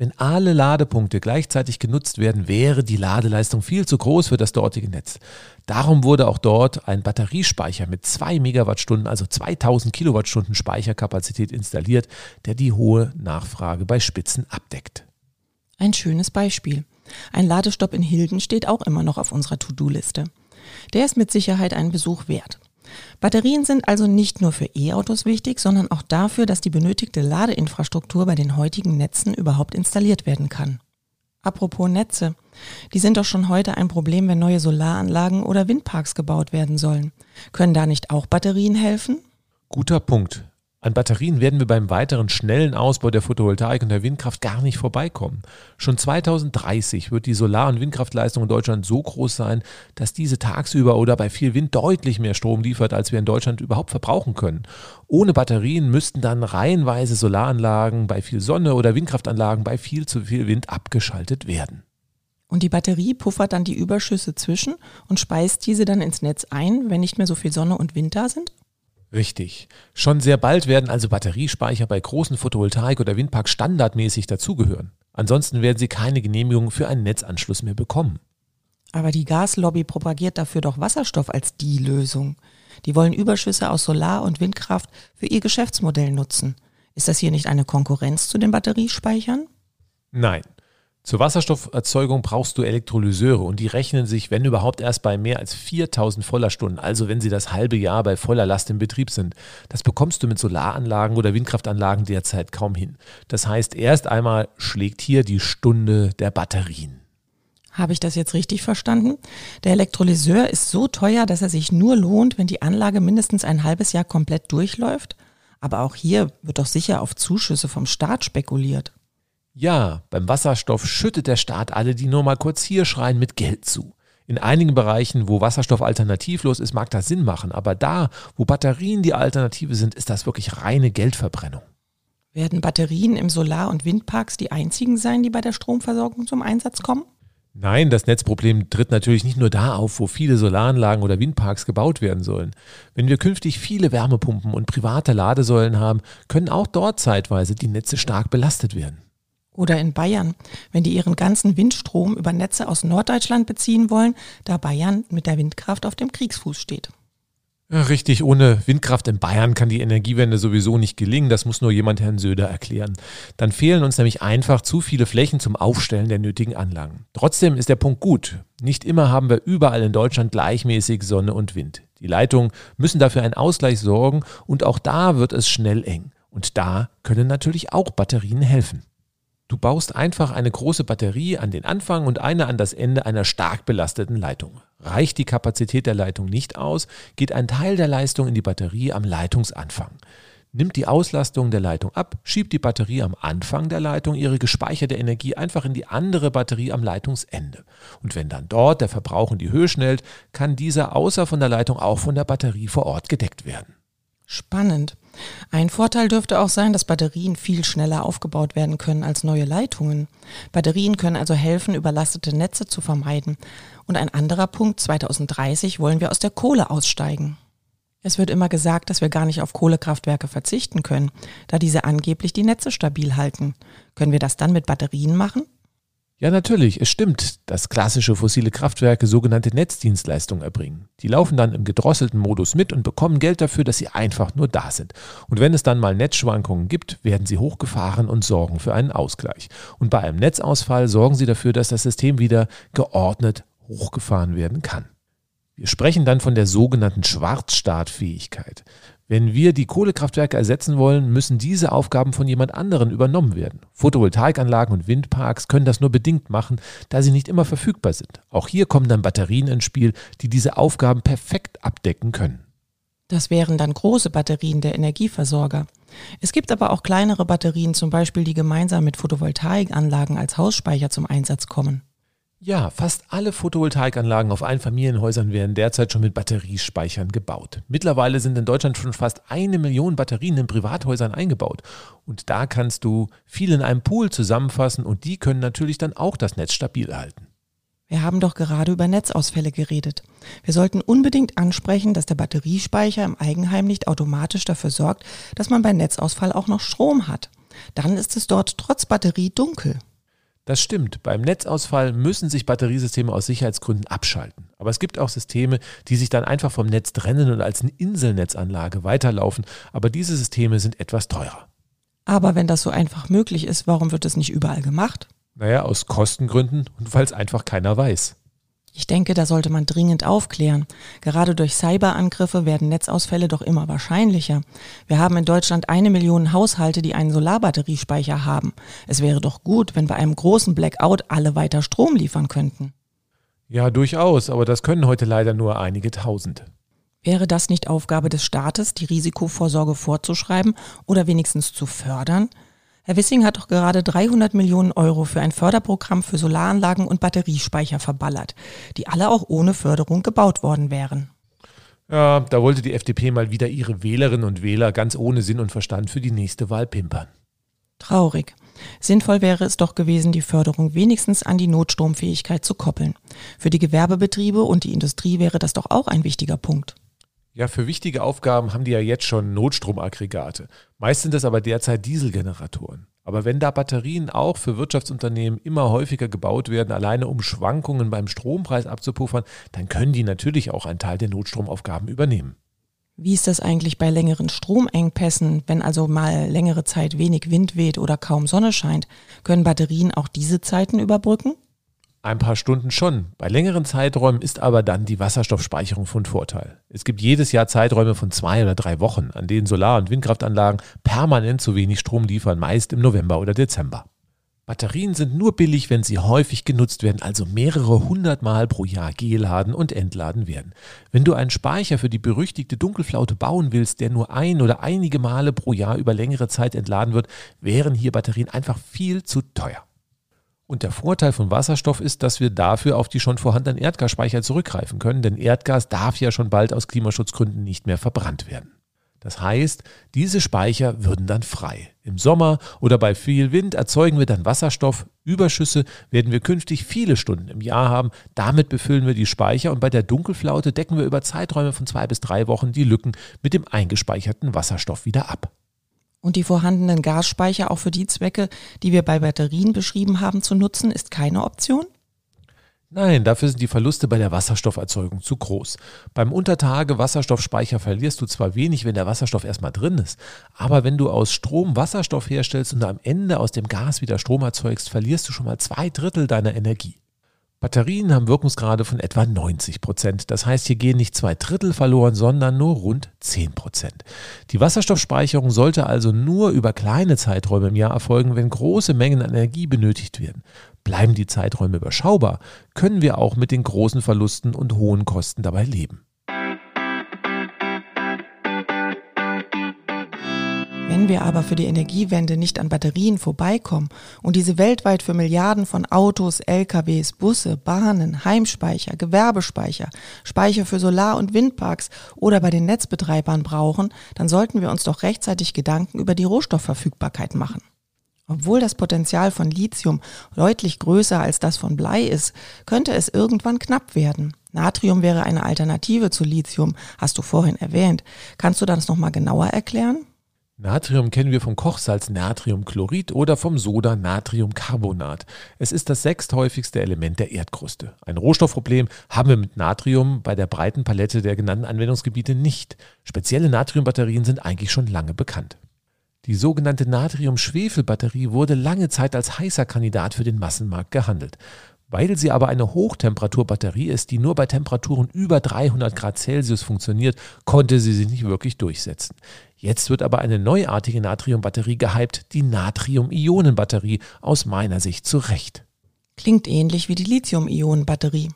Wenn alle Ladepunkte gleichzeitig genutzt werden, wäre die Ladeleistung viel zu groß für das dortige Netz. Darum wurde auch dort ein Batteriespeicher mit 2 Megawattstunden, also 2000 Kilowattstunden Speicherkapazität installiert, der die hohe Nachfrage bei Spitzen abdeckt. Ein schönes Beispiel. Ein Ladestopp in Hilden steht auch immer noch auf unserer To-Do-Liste. Der ist mit Sicherheit einen Besuch wert. Batterien sind also nicht nur für E-Autos wichtig, sondern auch dafür, dass die benötigte Ladeinfrastruktur bei den heutigen Netzen überhaupt installiert werden kann. Apropos Netze, die sind doch schon heute ein Problem, wenn neue Solaranlagen oder Windparks gebaut werden sollen. Können da nicht auch Batterien helfen? Guter Punkt. An Batterien werden wir beim weiteren schnellen Ausbau der Photovoltaik und der Windkraft gar nicht vorbeikommen. Schon 2030 wird die Solar- und Windkraftleistung in Deutschland so groß sein, dass diese tagsüber oder bei viel Wind deutlich mehr Strom liefert, als wir in Deutschland überhaupt verbrauchen können. Ohne Batterien müssten dann reihenweise Solaranlagen bei viel Sonne oder Windkraftanlagen bei viel zu viel Wind abgeschaltet werden. Und die Batterie puffert dann die Überschüsse zwischen und speist diese dann ins Netz ein, wenn nicht mehr so viel Sonne und Wind da sind? Richtig. Schon sehr bald werden also Batteriespeicher bei großen Photovoltaik- oder Windparks standardmäßig dazugehören. Ansonsten werden sie keine Genehmigung für einen Netzanschluss mehr bekommen. Aber die Gaslobby propagiert dafür doch Wasserstoff als die Lösung. Die wollen Überschüsse aus Solar- und Windkraft für ihr Geschäftsmodell nutzen. Ist das hier nicht eine Konkurrenz zu den Batteriespeichern? Nein. Zur Wasserstofferzeugung brauchst du Elektrolyseure und die rechnen sich, wenn überhaupt, erst bei mehr als 4000 Vollerstunden, also wenn sie das halbe Jahr bei voller Last im Betrieb sind. Das bekommst du mit Solaranlagen oder Windkraftanlagen derzeit kaum hin. Das heißt, erst einmal schlägt hier die Stunde der Batterien. Habe ich das jetzt richtig verstanden? Der Elektrolyseur ist so teuer, dass er sich nur lohnt, wenn die Anlage mindestens ein halbes Jahr komplett durchläuft? Aber auch hier wird doch sicher auf Zuschüsse vom Staat spekuliert. Ja, beim Wasserstoff schüttet der Staat alle, die nur mal kurz hier schreien, mit Geld zu. In einigen Bereichen, wo Wasserstoff alternativlos ist, mag das Sinn machen, aber da, wo Batterien die Alternative sind, ist das wirklich reine Geldverbrennung. Werden Batterien im Solar- und Windparks die einzigen sein, die bei der Stromversorgung zum Einsatz kommen? Nein, das Netzproblem tritt natürlich nicht nur da auf, wo viele Solaranlagen oder Windparks gebaut werden sollen. Wenn wir künftig viele Wärmepumpen und private Ladesäulen haben, können auch dort zeitweise die Netze stark belastet werden. Oder in Bayern, wenn die ihren ganzen Windstrom über Netze aus Norddeutschland beziehen wollen, da Bayern mit der Windkraft auf dem Kriegsfuß steht. Ja, richtig, ohne Windkraft in Bayern kann die Energiewende sowieso nicht gelingen. Das muss nur jemand Herrn Söder erklären. Dann fehlen uns nämlich einfach zu viele Flächen zum Aufstellen der nötigen Anlagen. Trotzdem ist der Punkt gut. Nicht immer haben wir überall in Deutschland gleichmäßig Sonne und Wind. Die Leitungen müssen dafür einen Ausgleich sorgen und auch da wird es schnell eng. Und da können natürlich auch Batterien helfen. Du baust einfach eine große Batterie an den Anfang und eine an das Ende einer stark belasteten Leitung. Reicht die Kapazität der Leitung nicht aus, geht ein Teil der Leistung in die Batterie am Leitungsanfang. nimmt die Auslastung der Leitung ab, schiebt die Batterie am Anfang der Leitung ihre gespeicherte Energie einfach in die andere Batterie am Leitungsende. Und wenn dann dort der Verbrauch in die Höhe schnellt, kann dieser außer von der Leitung auch von der Batterie vor Ort gedeckt werden. Spannend. Ein Vorteil dürfte auch sein, dass Batterien viel schneller aufgebaut werden können als neue Leitungen. Batterien können also helfen, überlastete Netze zu vermeiden. Und ein anderer Punkt, 2030 wollen wir aus der Kohle aussteigen. Es wird immer gesagt, dass wir gar nicht auf Kohlekraftwerke verzichten können, da diese angeblich die Netze stabil halten. Können wir das dann mit Batterien machen? Ja, natürlich, es stimmt, dass klassische fossile Kraftwerke sogenannte Netzdienstleistungen erbringen. Die laufen dann im gedrosselten Modus mit und bekommen Geld dafür, dass sie einfach nur da sind. Und wenn es dann mal Netzschwankungen gibt, werden sie hochgefahren und sorgen für einen Ausgleich. Und bei einem Netzausfall sorgen sie dafür, dass das System wieder geordnet hochgefahren werden kann. Wir sprechen dann von der sogenannten Schwarzstartfähigkeit. Wenn wir die Kohlekraftwerke ersetzen wollen, müssen diese Aufgaben von jemand anderen übernommen werden. Photovoltaikanlagen und Windparks können das nur bedingt machen, da sie nicht immer verfügbar sind. Auch hier kommen dann Batterien ins Spiel, die diese Aufgaben perfekt abdecken können. Das wären dann große Batterien der Energieversorger. Es gibt aber auch kleinere Batterien, zum Beispiel die gemeinsam mit Photovoltaikanlagen als Hausspeicher zum Einsatz kommen. Ja, fast alle Photovoltaikanlagen auf Einfamilienhäusern werden derzeit schon mit Batteriespeichern gebaut. Mittlerweile sind in Deutschland schon fast eine Million Batterien in Privathäusern eingebaut. Und da kannst du viel in einem Pool zusammenfassen und die können natürlich dann auch das Netz stabil halten. Wir haben doch gerade über Netzausfälle geredet. Wir sollten unbedingt ansprechen, dass der Batteriespeicher im Eigenheim nicht automatisch dafür sorgt, dass man bei Netzausfall auch noch Strom hat. Dann ist es dort trotz Batterie dunkel. Das stimmt. Beim Netzausfall müssen sich Batteriesysteme aus Sicherheitsgründen abschalten. Aber es gibt auch Systeme, die sich dann einfach vom Netz trennen und als eine Inselnetzanlage weiterlaufen. Aber diese Systeme sind etwas teurer. Aber wenn das so einfach möglich ist, warum wird es nicht überall gemacht? Naja, aus Kostengründen und weil es einfach keiner weiß. Ich denke, da sollte man dringend aufklären. Gerade durch Cyberangriffe werden Netzausfälle doch immer wahrscheinlicher. Wir haben in Deutschland eine Million Haushalte, die einen Solarbatteriespeicher haben. Es wäre doch gut, wenn bei einem großen Blackout alle weiter Strom liefern könnten. Ja, durchaus, aber das können heute leider nur einige tausend. Wäre das nicht Aufgabe des Staates, die Risikovorsorge vorzuschreiben oder wenigstens zu fördern? Herr Wissing hat doch gerade 300 Millionen Euro für ein Förderprogramm für Solaranlagen und Batteriespeicher verballert, die alle auch ohne Förderung gebaut worden wären. Ja, da wollte die FDP mal wieder ihre Wählerinnen und Wähler ganz ohne Sinn und Verstand für die nächste Wahl pimpern. Traurig. Sinnvoll wäre es doch gewesen, die Förderung wenigstens an die Notstromfähigkeit zu koppeln. Für die Gewerbebetriebe und die Industrie wäre das doch auch ein wichtiger Punkt. Ja, für wichtige Aufgaben haben die ja jetzt schon Notstromaggregate. Meist sind es aber derzeit Dieselgeneratoren. Aber wenn da Batterien auch für Wirtschaftsunternehmen immer häufiger gebaut werden, alleine um Schwankungen beim Strompreis abzupuffern, dann können die natürlich auch einen Teil der Notstromaufgaben übernehmen. Wie ist das eigentlich bei längeren Stromengpässen, wenn also mal längere Zeit wenig Wind weht oder kaum Sonne scheint? Können Batterien auch diese Zeiten überbrücken? Ein paar Stunden schon. Bei längeren Zeiträumen ist aber dann die Wasserstoffspeicherung von Vorteil. Es gibt jedes Jahr Zeiträume von zwei oder drei Wochen, an denen Solar- und Windkraftanlagen permanent zu wenig Strom liefern, meist im November oder Dezember. Batterien sind nur billig, wenn sie häufig genutzt werden, also mehrere hundert Mal pro Jahr geladen und entladen werden. Wenn du einen Speicher für die berüchtigte Dunkelflaute bauen willst, der nur ein oder einige Male pro Jahr über längere Zeit entladen wird, wären hier Batterien einfach viel zu teuer. Und der Vorteil von Wasserstoff ist, dass wir dafür auf die schon vorhandenen Erdgasspeicher zurückgreifen können, denn Erdgas darf ja schon bald aus Klimaschutzgründen nicht mehr verbrannt werden. Das heißt, diese Speicher würden dann frei. Im Sommer oder bei viel Wind erzeugen wir dann Wasserstoff. Überschüsse werden wir künftig viele Stunden im Jahr haben. Damit befüllen wir die Speicher und bei der Dunkelflaute decken wir über Zeiträume von zwei bis drei Wochen die Lücken mit dem eingespeicherten Wasserstoff wieder ab und die vorhandenen Gasspeicher auch für die Zwecke, die wir bei Batterien beschrieben haben, zu nutzen, ist keine Option? Nein, dafür sind die Verluste bei der Wasserstofferzeugung zu groß. Beim Untertage Wasserstoffspeicher verlierst du zwar wenig, wenn der Wasserstoff erstmal drin ist, aber wenn du aus Strom Wasserstoff herstellst und am Ende aus dem Gas wieder Strom erzeugst, verlierst du schon mal zwei Drittel deiner Energie. Batterien haben Wirkungsgrade von etwa 90 Prozent. Das heißt, hier gehen nicht zwei Drittel verloren, sondern nur rund 10 Prozent. Die Wasserstoffspeicherung sollte also nur über kleine Zeiträume im Jahr erfolgen, wenn große Mengen Energie benötigt werden. Bleiben die Zeiträume überschaubar, können wir auch mit den großen Verlusten und hohen Kosten dabei leben. Wenn wir aber für die Energiewende nicht an Batterien vorbeikommen und diese weltweit für Milliarden von Autos, LKWs, Busse, Bahnen, Heimspeicher, Gewerbespeicher, Speicher für Solar- und Windparks oder bei den Netzbetreibern brauchen, dann sollten wir uns doch rechtzeitig Gedanken über die Rohstoffverfügbarkeit machen. Obwohl das Potenzial von Lithium deutlich größer als das von Blei ist, könnte es irgendwann knapp werden. Natrium wäre eine Alternative zu Lithium, hast du vorhin erwähnt. Kannst du das nochmal genauer erklären? Natrium kennen wir vom Kochsalz Natriumchlorid oder vom Soda Natriumcarbonat. Es ist das sechsthäufigste Element der Erdkruste. Ein Rohstoffproblem haben wir mit Natrium bei der breiten Palette der genannten Anwendungsgebiete nicht. Spezielle Natriumbatterien sind eigentlich schon lange bekannt. Die sogenannte Natrium-Schwefel-Batterie wurde lange Zeit als heißer Kandidat für den Massenmarkt gehandelt. Weil sie aber eine Hochtemperaturbatterie ist, die nur bei Temperaturen über 300 Grad Celsius funktioniert, konnte sie sich nicht wirklich durchsetzen. Jetzt wird aber eine neuartige Natriumbatterie gehypt, die Natrium-Ionen-Batterie, aus meiner Sicht zu Recht. Klingt ähnlich wie die Lithium-Ionen-Batterie.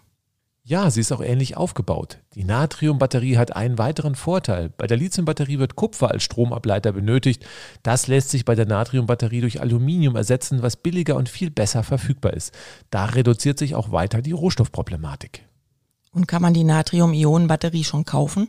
Ja, sie ist auch ähnlich aufgebaut. Die Natriumbatterie hat einen weiteren Vorteil. Bei der Lithiumbatterie wird Kupfer als Stromableiter benötigt. Das lässt sich bei der Natriumbatterie durch Aluminium ersetzen, was billiger und viel besser verfügbar ist. Da reduziert sich auch weiter die Rohstoffproblematik. Und kann man die Natrium-Ionen-Batterie schon kaufen?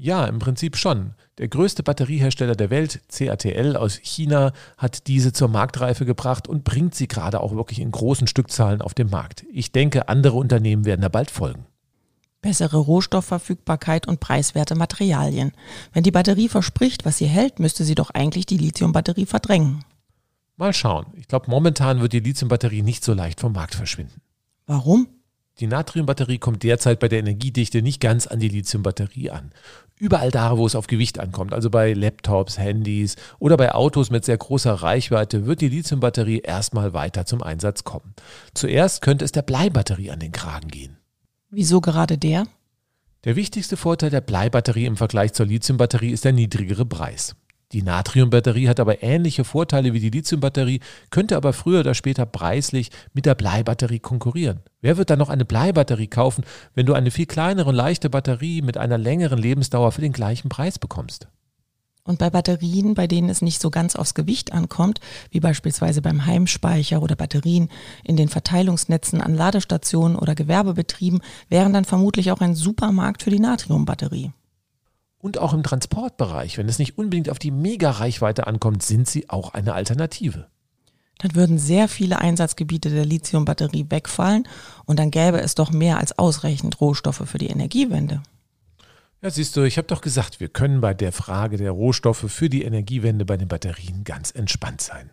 Ja, im Prinzip schon. Der größte Batteriehersteller der Welt, CATL aus China, hat diese zur Marktreife gebracht und bringt sie gerade auch wirklich in großen Stückzahlen auf den Markt. Ich denke, andere Unternehmen werden da bald folgen. Bessere Rohstoffverfügbarkeit und preiswerte Materialien. Wenn die Batterie verspricht, was sie hält, müsste sie doch eigentlich die Lithiumbatterie verdrängen. Mal schauen. Ich glaube, momentan wird die Lithiumbatterie nicht so leicht vom Markt verschwinden. Warum? Die Natriumbatterie kommt derzeit bei der Energiedichte nicht ganz an die Lithiumbatterie an. Überall da, wo es auf Gewicht ankommt, also bei Laptops, Handys oder bei Autos mit sehr großer Reichweite, wird die Lithiumbatterie erstmal weiter zum Einsatz kommen. Zuerst könnte es der Bleibatterie an den Kragen gehen. Wieso gerade der? Der wichtigste Vorteil der Bleibatterie im Vergleich zur Lithiumbatterie ist der niedrigere Preis. Die Natriumbatterie hat aber ähnliche Vorteile wie die Lithiumbatterie, könnte aber früher oder später preislich mit der Bleibatterie konkurrieren. Wer wird dann noch eine Bleibatterie kaufen, wenn du eine viel kleinere und leichte Batterie mit einer längeren Lebensdauer für den gleichen Preis bekommst? Und bei Batterien, bei denen es nicht so ganz aufs Gewicht ankommt, wie beispielsweise beim Heimspeicher oder Batterien in den Verteilungsnetzen an Ladestationen oder Gewerbebetrieben, wären dann vermutlich auch ein Supermarkt für die Natriumbatterie. Und auch im Transportbereich, wenn es nicht unbedingt auf die Mega-Reichweite ankommt, sind sie auch eine Alternative. Dann würden sehr viele Einsatzgebiete der Lithiumbatterie wegfallen und dann gäbe es doch mehr als ausreichend Rohstoffe für die Energiewende. Ja, siehst du, ich habe doch gesagt, wir können bei der Frage der Rohstoffe für die Energiewende bei den Batterien ganz entspannt sein.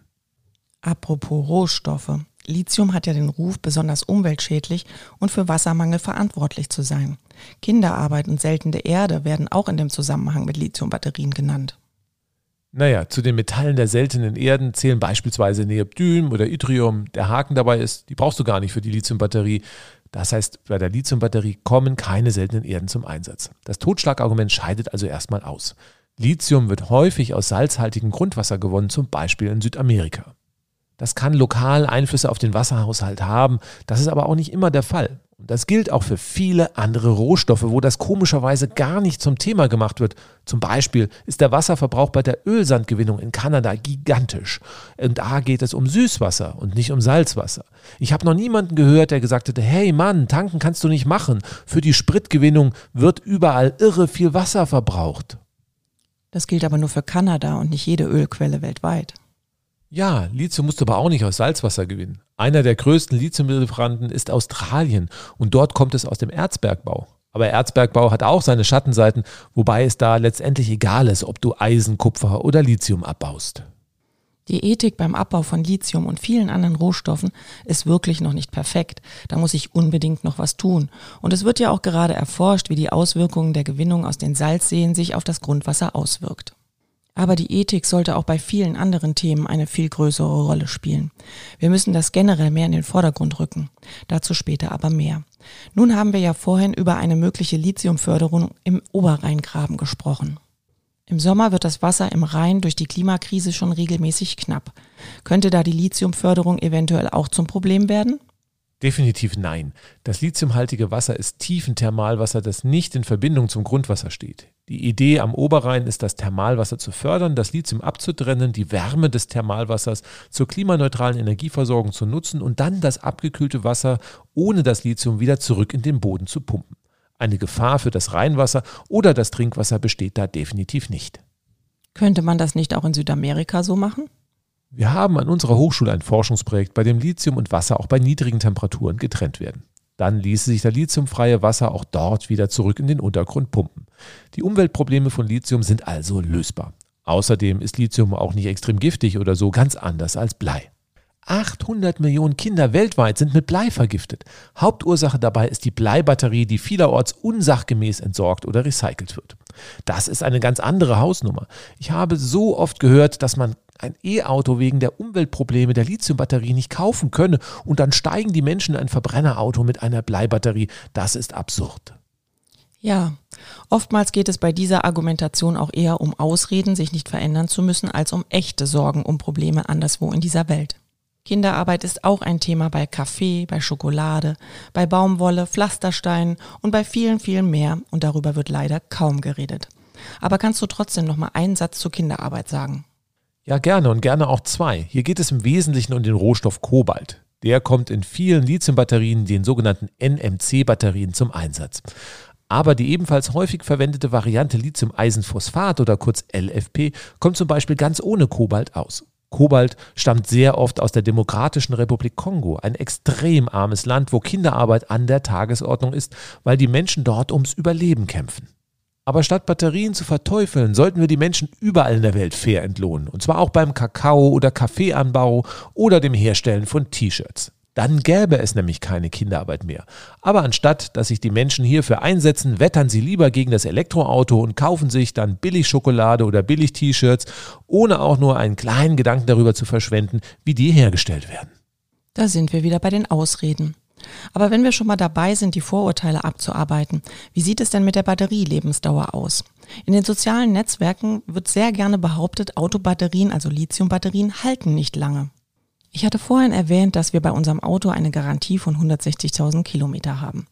Apropos Rohstoffe. Lithium hat ja den Ruf, besonders umweltschädlich und für Wassermangel verantwortlich zu sein. Kinderarbeit und seltene Erde werden auch in dem Zusammenhang mit Lithiumbatterien genannt. Naja, zu den Metallen der seltenen Erden zählen beispielsweise Neoptyn oder Yttrium. Der Haken dabei ist, die brauchst du gar nicht für die Lithiumbatterie. Das heißt, bei der Lithiumbatterie kommen keine seltenen Erden zum Einsatz. Das Totschlagargument scheidet also erstmal aus. Lithium wird häufig aus salzhaltigem Grundwasser gewonnen, zum Beispiel in Südamerika. Das kann lokal Einflüsse auf den Wasserhaushalt haben, das ist aber auch nicht immer der Fall. Und das gilt auch für viele andere Rohstoffe, wo das komischerweise gar nicht zum Thema gemacht wird. Zum Beispiel ist der Wasserverbrauch bei der Ölsandgewinnung in Kanada gigantisch. Und da geht es um Süßwasser und nicht um Salzwasser. Ich habe noch niemanden gehört, der gesagt hätte, hey Mann, tanken kannst du nicht machen. Für die Spritgewinnung wird überall irre viel Wasser verbraucht. Das gilt aber nur für Kanada und nicht jede Ölquelle weltweit. Ja, Lithium musst du aber auch nicht aus Salzwasser gewinnen. Einer der größten Lithiumlieferanten ist Australien und dort kommt es aus dem Erzbergbau. Aber Erzbergbau hat auch seine Schattenseiten, wobei es da letztendlich egal ist, ob du Eisen, Kupfer oder Lithium abbaust. Die Ethik beim Abbau von Lithium und vielen anderen Rohstoffen ist wirklich noch nicht perfekt. Da muss ich unbedingt noch was tun. Und es wird ja auch gerade erforscht, wie die Auswirkungen der Gewinnung aus den Salzseen sich auf das Grundwasser auswirkt. Aber die Ethik sollte auch bei vielen anderen Themen eine viel größere Rolle spielen. Wir müssen das generell mehr in den Vordergrund rücken. Dazu später aber mehr. Nun haben wir ja vorhin über eine mögliche Lithiumförderung im Oberrheingraben gesprochen. Im Sommer wird das Wasser im Rhein durch die Klimakrise schon regelmäßig knapp. Könnte da die Lithiumförderung eventuell auch zum Problem werden? Definitiv nein. Das lithiumhaltige Wasser ist Tiefenthermalwasser, das nicht in Verbindung zum Grundwasser steht. Die Idee am Oberrhein ist, das Thermalwasser zu fördern, das Lithium abzutrennen, die Wärme des Thermalwassers zur klimaneutralen Energieversorgung zu nutzen und dann das abgekühlte Wasser ohne das Lithium wieder zurück in den Boden zu pumpen. Eine Gefahr für das Rheinwasser oder das Trinkwasser besteht da definitiv nicht. Könnte man das nicht auch in Südamerika so machen? Wir haben an unserer Hochschule ein Forschungsprojekt, bei dem Lithium und Wasser auch bei niedrigen Temperaturen getrennt werden. Dann ließe sich das lithiumfreie Wasser auch dort wieder zurück in den Untergrund pumpen. Die Umweltprobleme von Lithium sind also lösbar. Außerdem ist Lithium auch nicht extrem giftig oder so ganz anders als Blei. 800 Millionen Kinder weltweit sind mit Blei vergiftet. Hauptursache dabei ist die Bleibatterie, die vielerorts unsachgemäß entsorgt oder recycelt wird. Das ist eine ganz andere Hausnummer. Ich habe so oft gehört, dass man ein E-Auto wegen der Umweltprobleme der Lithiumbatterie nicht kaufen könne und dann steigen die Menschen in ein Verbrennerauto mit einer Bleibatterie. Das ist absurd. Ja, oftmals geht es bei dieser Argumentation auch eher um Ausreden, sich nicht verändern zu müssen, als um echte Sorgen um Probleme anderswo in dieser Welt. Kinderarbeit ist auch ein Thema bei Kaffee, bei Schokolade, bei Baumwolle, Pflastersteinen und bei vielen, vielen mehr und darüber wird leider kaum geredet. Aber kannst du trotzdem noch mal einen Satz zur Kinderarbeit sagen? Ja, gerne und gerne auch zwei. Hier geht es im Wesentlichen um den Rohstoff Kobalt. Der kommt in vielen Lithiumbatterien, den sogenannten NMC-Batterien, zum Einsatz. Aber die ebenfalls häufig verwendete Variante Lithium-Eisenphosphat oder kurz LFP kommt zum Beispiel ganz ohne Kobalt aus. Kobalt stammt sehr oft aus der Demokratischen Republik Kongo, ein extrem armes Land, wo Kinderarbeit an der Tagesordnung ist, weil die Menschen dort ums Überleben kämpfen. Aber statt Batterien zu verteufeln, sollten wir die Menschen überall in der Welt fair entlohnen. Und zwar auch beim Kakao- oder Kaffeeanbau oder dem Herstellen von T-Shirts. Dann gäbe es nämlich keine Kinderarbeit mehr. Aber anstatt, dass sich die Menschen hierfür einsetzen, wettern sie lieber gegen das Elektroauto und kaufen sich dann billig Schokolade oder billig T-Shirts, ohne auch nur einen kleinen Gedanken darüber zu verschwenden, wie die hergestellt werden. Da sind wir wieder bei den Ausreden. Aber wenn wir schon mal dabei sind, die Vorurteile abzuarbeiten, wie sieht es denn mit der Batterielebensdauer aus? In den sozialen Netzwerken wird sehr gerne behauptet, Autobatterien, also Lithiumbatterien, halten nicht lange. Ich hatte vorhin erwähnt, dass wir bei unserem Auto eine Garantie von 160.000 Kilometer haben.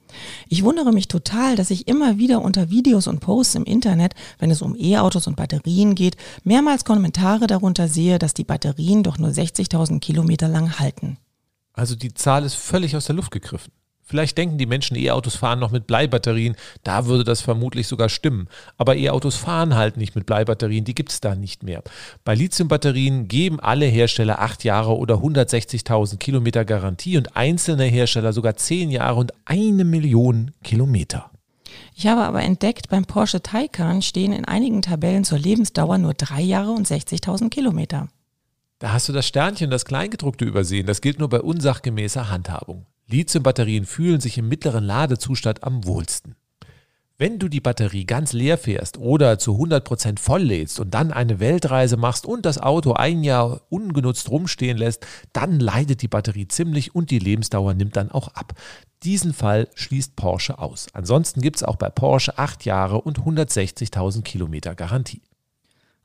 Ich wundere mich total, dass ich immer wieder unter Videos und Posts im Internet, wenn es um E-Autos und Batterien geht, mehrmals Kommentare darunter sehe, dass die Batterien doch nur 60.000 Kilometer lang halten. Also die Zahl ist völlig aus der Luft gegriffen. Vielleicht denken die Menschen, E-Autos fahren noch mit Bleibatterien. Da würde das vermutlich sogar stimmen. Aber E-Autos fahren halt nicht mit Bleibatterien. Die gibt es da nicht mehr. Bei Lithiumbatterien geben alle Hersteller acht Jahre oder 160.000 Kilometer Garantie und einzelne Hersteller sogar zehn Jahre und eine Million Kilometer. Ich habe aber entdeckt, beim Porsche Taycan stehen in einigen Tabellen zur Lebensdauer nur drei Jahre und 60.000 Kilometer. Da hast du das Sternchen, das Kleingedruckte übersehen. Das gilt nur bei unsachgemäßer Handhabung. Lithiumbatterien fühlen sich im mittleren Ladezustand am wohlsten. Wenn du die Batterie ganz leer fährst oder zu 100% voll lädst und dann eine Weltreise machst und das Auto ein Jahr ungenutzt rumstehen lässt, dann leidet die Batterie ziemlich und die Lebensdauer nimmt dann auch ab. Diesen Fall schließt Porsche aus. Ansonsten gibt es auch bei Porsche 8 Jahre und 160.000 Kilometer Garantie.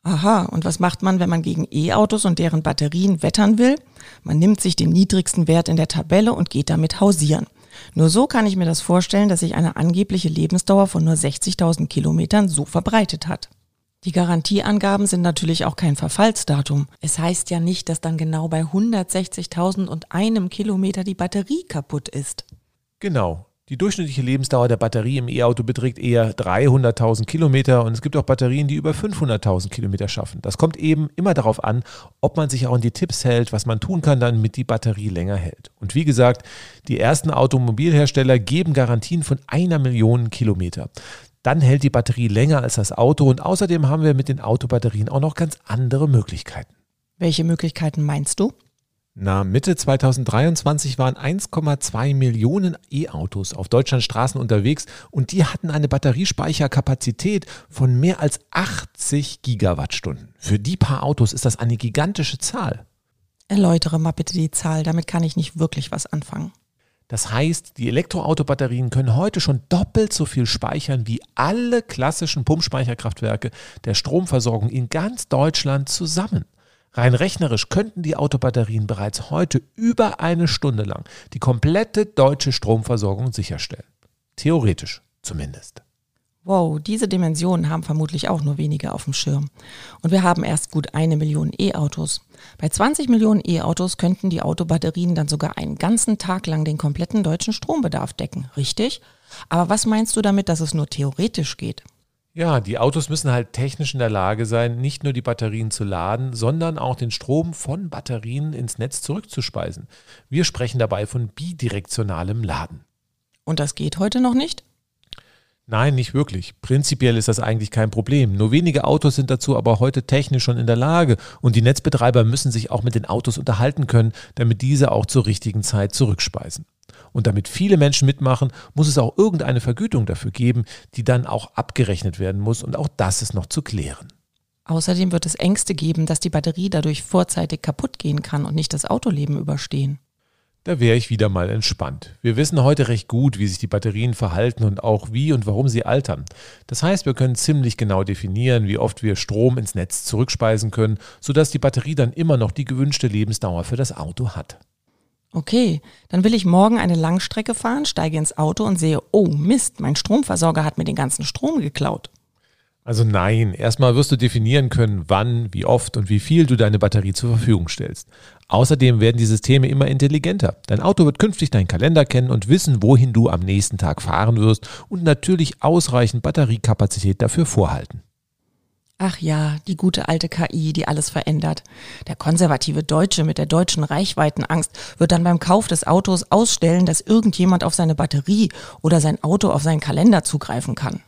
Aha, und was macht man, wenn man gegen E-Autos und deren Batterien wettern will? Man nimmt sich den niedrigsten Wert in der Tabelle und geht damit hausieren. Nur so kann ich mir das vorstellen, dass sich eine angebliche Lebensdauer von nur 60.000 Kilometern so verbreitet hat. Die Garantieangaben sind natürlich auch kein Verfallsdatum. Es heißt ja nicht, dass dann genau bei 160.000 und einem Kilometer die Batterie kaputt ist. Genau. Die durchschnittliche Lebensdauer der Batterie im E-Auto beträgt eher 300.000 Kilometer und es gibt auch Batterien, die über 500.000 Kilometer schaffen. Das kommt eben immer darauf an, ob man sich auch an die Tipps hält, was man tun kann, damit die Batterie länger hält. Und wie gesagt, die ersten Automobilhersteller geben Garantien von einer Million Kilometer. Dann hält die Batterie länger als das Auto und außerdem haben wir mit den Autobatterien auch noch ganz andere Möglichkeiten. Welche Möglichkeiten meinst du? Na, Mitte 2023 waren 1,2 Millionen E-Autos auf Deutschlands Straßen unterwegs und die hatten eine Batteriespeicherkapazität von mehr als 80 Gigawattstunden. Für die paar Autos ist das eine gigantische Zahl. Erläutere mal bitte die Zahl, damit kann ich nicht wirklich was anfangen. Das heißt, die Elektroautobatterien können heute schon doppelt so viel speichern wie alle klassischen Pumpspeicherkraftwerke der Stromversorgung in ganz Deutschland zusammen. Rein rechnerisch könnten die Autobatterien bereits heute über eine Stunde lang die komplette deutsche Stromversorgung sicherstellen. Theoretisch zumindest. Wow, diese Dimensionen haben vermutlich auch nur wenige auf dem Schirm. Und wir haben erst gut eine Million E-Autos. Bei 20 Millionen E-Autos könnten die Autobatterien dann sogar einen ganzen Tag lang den kompletten deutschen Strombedarf decken, richtig? Aber was meinst du damit, dass es nur theoretisch geht? Ja, die Autos müssen halt technisch in der Lage sein, nicht nur die Batterien zu laden, sondern auch den Strom von Batterien ins Netz zurückzuspeisen. Wir sprechen dabei von bidirektionalem Laden. Und das geht heute noch nicht? Nein, nicht wirklich. Prinzipiell ist das eigentlich kein Problem. Nur wenige Autos sind dazu aber heute technisch schon in der Lage und die Netzbetreiber müssen sich auch mit den Autos unterhalten können, damit diese auch zur richtigen Zeit zurückspeisen. Und damit viele Menschen mitmachen, muss es auch irgendeine Vergütung dafür geben, die dann auch abgerechnet werden muss und auch das ist noch zu klären. Außerdem wird es Ängste geben, dass die Batterie dadurch vorzeitig kaputt gehen kann und nicht das Autoleben überstehen. Da wäre ich wieder mal entspannt. Wir wissen heute recht gut, wie sich die Batterien verhalten und auch wie und warum sie altern. Das heißt, wir können ziemlich genau definieren, wie oft wir Strom ins Netz zurückspeisen können, sodass die Batterie dann immer noch die gewünschte Lebensdauer für das Auto hat. Okay, dann will ich morgen eine Langstrecke fahren, steige ins Auto und sehe, oh Mist, mein Stromversorger hat mir den ganzen Strom geklaut. Also nein, erstmal wirst du definieren können, wann, wie oft und wie viel du deine Batterie zur Verfügung stellst. Außerdem werden die Systeme immer intelligenter. Dein Auto wird künftig deinen Kalender kennen und wissen, wohin du am nächsten Tag fahren wirst und natürlich ausreichend Batteriekapazität dafür vorhalten. Ach ja, die gute alte KI, die alles verändert. Der konservative Deutsche mit der deutschen Reichweitenangst wird dann beim Kauf des Autos ausstellen, dass irgendjemand auf seine Batterie oder sein Auto auf seinen Kalender zugreifen kann.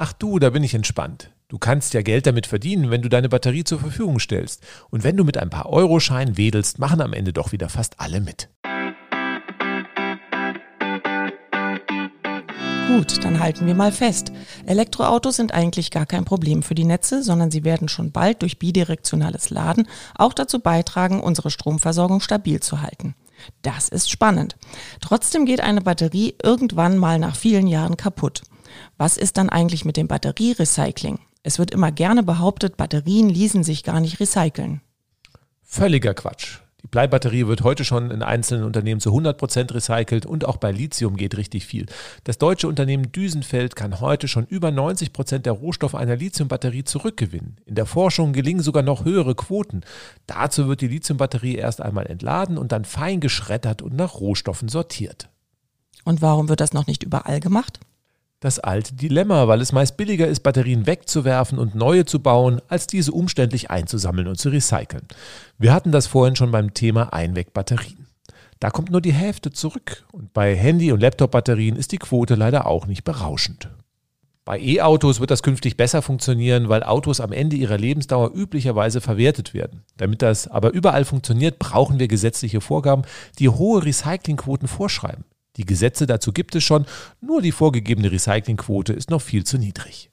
Ach du, da bin ich entspannt. Du kannst ja Geld damit verdienen, wenn du deine Batterie zur Verfügung stellst. Und wenn du mit ein paar Euroscheinen wedelst, machen am Ende doch wieder fast alle mit. Gut, dann halten wir mal fest. Elektroautos sind eigentlich gar kein Problem für die Netze, sondern sie werden schon bald durch bidirektionales Laden auch dazu beitragen, unsere Stromversorgung stabil zu halten. Das ist spannend. Trotzdem geht eine Batterie irgendwann mal nach vielen Jahren kaputt. Was ist dann eigentlich mit dem Batterierecycling? Es wird immer gerne behauptet, Batterien ließen sich gar nicht recyceln. Völliger Quatsch. Die Bleibatterie wird heute schon in einzelnen Unternehmen zu 100 Prozent recycelt und auch bei Lithium geht richtig viel. Das deutsche Unternehmen Düsenfeld kann heute schon über 90 Prozent der Rohstoffe einer Lithiumbatterie zurückgewinnen. In der Forschung gelingen sogar noch höhere Quoten. Dazu wird die Lithiumbatterie erst einmal entladen und dann fein geschreddert und nach Rohstoffen sortiert. Und warum wird das noch nicht überall gemacht? Das alte Dilemma, weil es meist billiger ist, Batterien wegzuwerfen und neue zu bauen, als diese umständlich einzusammeln und zu recyceln. Wir hatten das vorhin schon beim Thema Einwegbatterien. Da kommt nur die Hälfte zurück und bei Handy- und Laptop-Batterien ist die Quote leider auch nicht berauschend. Bei E-Autos wird das künftig besser funktionieren, weil Autos am Ende ihrer Lebensdauer üblicherweise verwertet werden. Damit das aber überall funktioniert, brauchen wir gesetzliche Vorgaben, die hohe Recyclingquoten vorschreiben. Die Gesetze dazu gibt es schon, nur die vorgegebene Recyclingquote ist noch viel zu niedrig.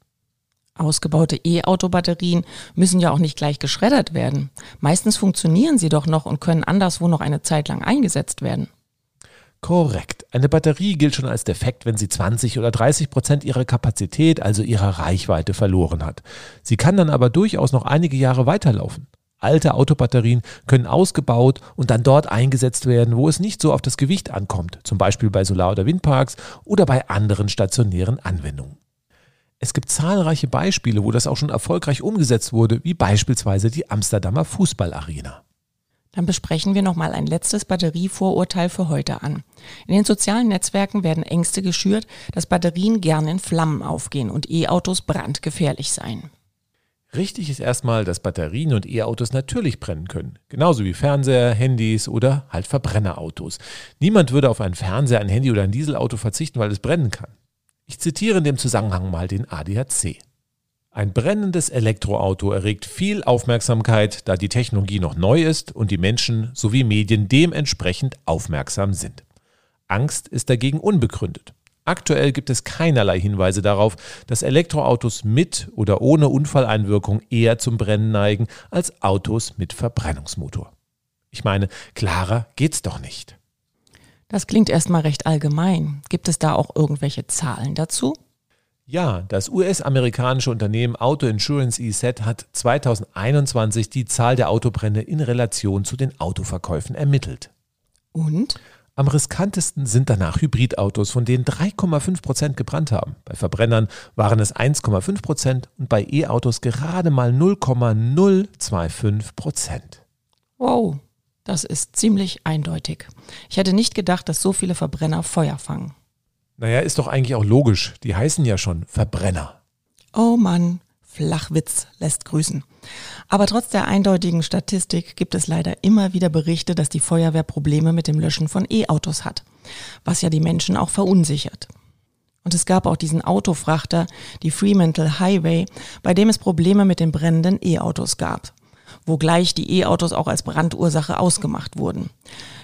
Ausgebaute E-Auto-Batterien müssen ja auch nicht gleich geschreddert werden. Meistens funktionieren sie doch noch und können anderswo noch eine Zeit lang eingesetzt werden. Korrekt. Eine Batterie gilt schon als defekt, wenn sie 20 oder 30 Prozent ihrer Kapazität, also ihrer Reichweite, verloren hat. Sie kann dann aber durchaus noch einige Jahre weiterlaufen. Alte Autobatterien können ausgebaut und dann dort eingesetzt werden, wo es nicht so auf das Gewicht ankommt, zum Beispiel bei Solar- oder Windparks oder bei anderen stationären Anwendungen. Es gibt zahlreiche Beispiele, wo das auch schon erfolgreich umgesetzt wurde, wie beispielsweise die Amsterdamer Fußballarena. Dann besprechen wir nochmal ein letztes Batterievorurteil für heute an. In den sozialen Netzwerken werden Ängste geschürt, dass Batterien gern in Flammen aufgehen und E-Autos brandgefährlich seien. Richtig ist erstmal, dass Batterien und E-Autos natürlich brennen können. Genauso wie Fernseher, Handys oder halt Verbrennerautos. Niemand würde auf einen Fernseher, ein Handy oder ein Dieselauto verzichten, weil es brennen kann. Ich zitiere in dem Zusammenhang mal den ADAC. Ein brennendes Elektroauto erregt viel Aufmerksamkeit, da die Technologie noch neu ist und die Menschen sowie Medien dementsprechend aufmerksam sind. Angst ist dagegen unbegründet. Aktuell gibt es keinerlei Hinweise darauf, dass Elektroautos mit oder ohne Unfalleinwirkung eher zum Brennen neigen als Autos mit Verbrennungsmotor. Ich meine, klarer geht's doch nicht. Das klingt erstmal recht allgemein. Gibt es da auch irgendwelche Zahlen dazu? Ja, das US-amerikanische Unternehmen Auto Insurance EZ hat 2021 die Zahl der Autobrände in Relation zu den Autoverkäufen ermittelt. Und? Am riskantesten sind danach Hybridautos, von denen 3,5 Prozent gebrannt haben. Bei Verbrennern waren es 1,5 Prozent und bei E-Autos gerade mal 0,025 Prozent. Wow, das ist ziemlich eindeutig. Ich hätte nicht gedacht, dass so viele Verbrenner Feuer fangen. Naja, ist doch eigentlich auch logisch. Die heißen ja schon Verbrenner. Oh Mann, Flachwitz lässt grüßen. Aber trotz der eindeutigen Statistik gibt es leider immer wieder Berichte, dass die Feuerwehr Probleme mit dem Löschen von E-Autos hat, was ja die Menschen auch verunsichert. Und es gab auch diesen Autofrachter, die Fremantle Highway, bei dem es Probleme mit den brennenden E-Autos gab, wo gleich die E-Autos auch als Brandursache ausgemacht wurden.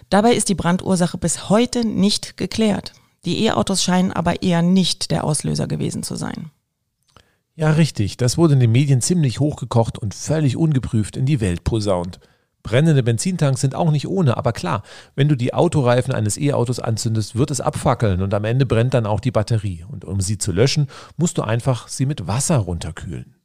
Dabei ist die Brandursache bis heute nicht geklärt. Die E-Autos scheinen aber eher nicht der Auslöser gewesen zu sein. Ja, richtig. Das wurde in den Medien ziemlich hochgekocht und völlig ungeprüft in die Welt posaunt. Brennende Benzintanks sind auch nicht ohne, aber klar, wenn du die Autoreifen eines E-Autos anzündest, wird es abfackeln und am Ende brennt dann auch die Batterie. Und um sie zu löschen, musst du einfach sie mit Wasser runterkühlen.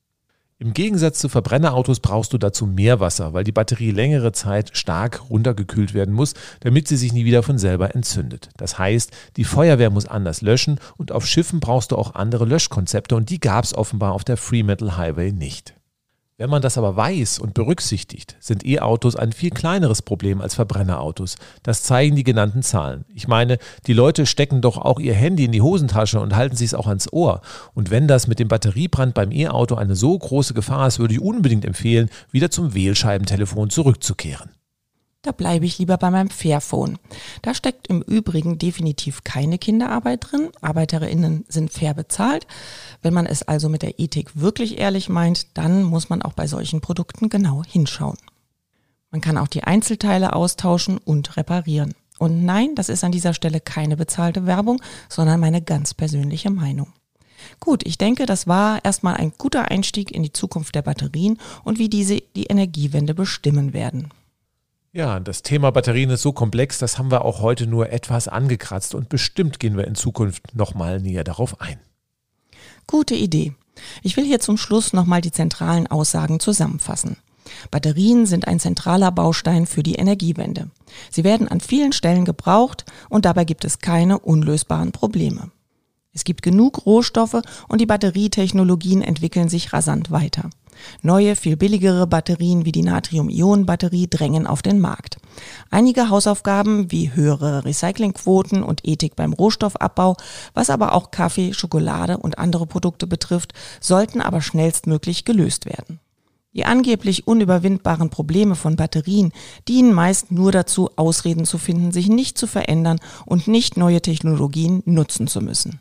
Im Gegensatz zu Verbrennerautos brauchst du dazu mehr Wasser, weil die Batterie längere Zeit stark runtergekühlt werden muss, damit sie sich nie wieder von selber entzündet. Das heißt, die Feuerwehr muss anders löschen und auf Schiffen brauchst du auch andere Löschkonzepte und die gab es offenbar auf der Free Metal Highway nicht. Wenn man das aber weiß und berücksichtigt, sind E-Autos ein viel kleineres Problem als Verbrennerautos. Das zeigen die genannten Zahlen. Ich meine, die Leute stecken doch auch ihr Handy in die Hosentasche und halten sich es auch ans Ohr. Und wenn das mit dem Batteriebrand beim E-Auto eine so große Gefahr ist, würde ich unbedingt empfehlen, wieder zum Wählscheibentelefon zurückzukehren. Da bleibe ich lieber bei meinem Fairphone. Da steckt im Übrigen definitiv keine Kinderarbeit drin. Arbeiterinnen sind fair bezahlt. Wenn man es also mit der Ethik wirklich ehrlich meint, dann muss man auch bei solchen Produkten genau hinschauen. Man kann auch die Einzelteile austauschen und reparieren. Und nein, das ist an dieser Stelle keine bezahlte Werbung, sondern meine ganz persönliche Meinung. Gut, ich denke, das war erstmal ein guter Einstieg in die Zukunft der Batterien und wie diese die Energiewende bestimmen werden. Ja, das Thema Batterien ist so komplex, das haben wir auch heute nur etwas angekratzt und bestimmt gehen wir in Zukunft nochmal näher darauf ein. Gute Idee. Ich will hier zum Schluss nochmal die zentralen Aussagen zusammenfassen. Batterien sind ein zentraler Baustein für die Energiewende. Sie werden an vielen Stellen gebraucht und dabei gibt es keine unlösbaren Probleme. Es gibt genug Rohstoffe und die Batterietechnologien entwickeln sich rasant weiter. Neue, viel billigere Batterien wie die Natrium-Ionen-Batterie drängen auf den Markt. Einige Hausaufgaben wie höhere Recyclingquoten und Ethik beim Rohstoffabbau, was aber auch Kaffee, Schokolade und andere Produkte betrifft, sollten aber schnellstmöglich gelöst werden. Die angeblich unüberwindbaren Probleme von Batterien dienen meist nur dazu, Ausreden zu finden, sich nicht zu verändern und nicht neue Technologien nutzen zu müssen.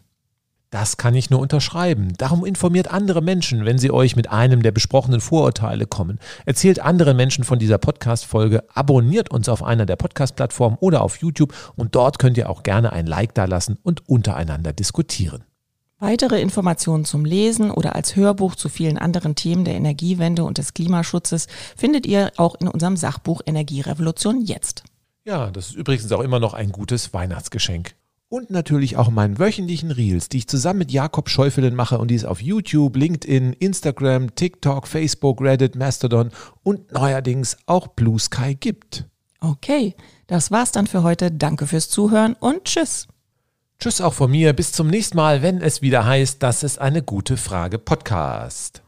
Das kann ich nur unterschreiben. Darum informiert andere Menschen, wenn sie euch mit einem der besprochenen Vorurteile kommen. Erzählt anderen Menschen von dieser Podcast-Folge, abonniert uns auf einer der Podcast-Plattformen oder auf YouTube und dort könnt ihr auch gerne ein Like dalassen und untereinander diskutieren. Weitere Informationen zum Lesen oder als Hörbuch zu vielen anderen Themen der Energiewende und des Klimaschutzes findet ihr auch in unserem Sachbuch Energierevolution jetzt. Ja, das ist übrigens auch immer noch ein gutes Weihnachtsgeschenk und natürlich auch meinen wöchentlichen Reels, die ich zusammen mit Jakob Schäufelen mache und die es auf YouTube, LinkedIn, Instagram, TikTok, Facebook, Reddit, Mastodon und neuerdings auch Blue Sky gibt. Okay, das war's dann für heute. Danke fürs Zuhören und tschüss. Tschüss auch von mir. Bis zum nächsten Mal, wenn es wieder heißt, das ist eine gute Frage Podcast.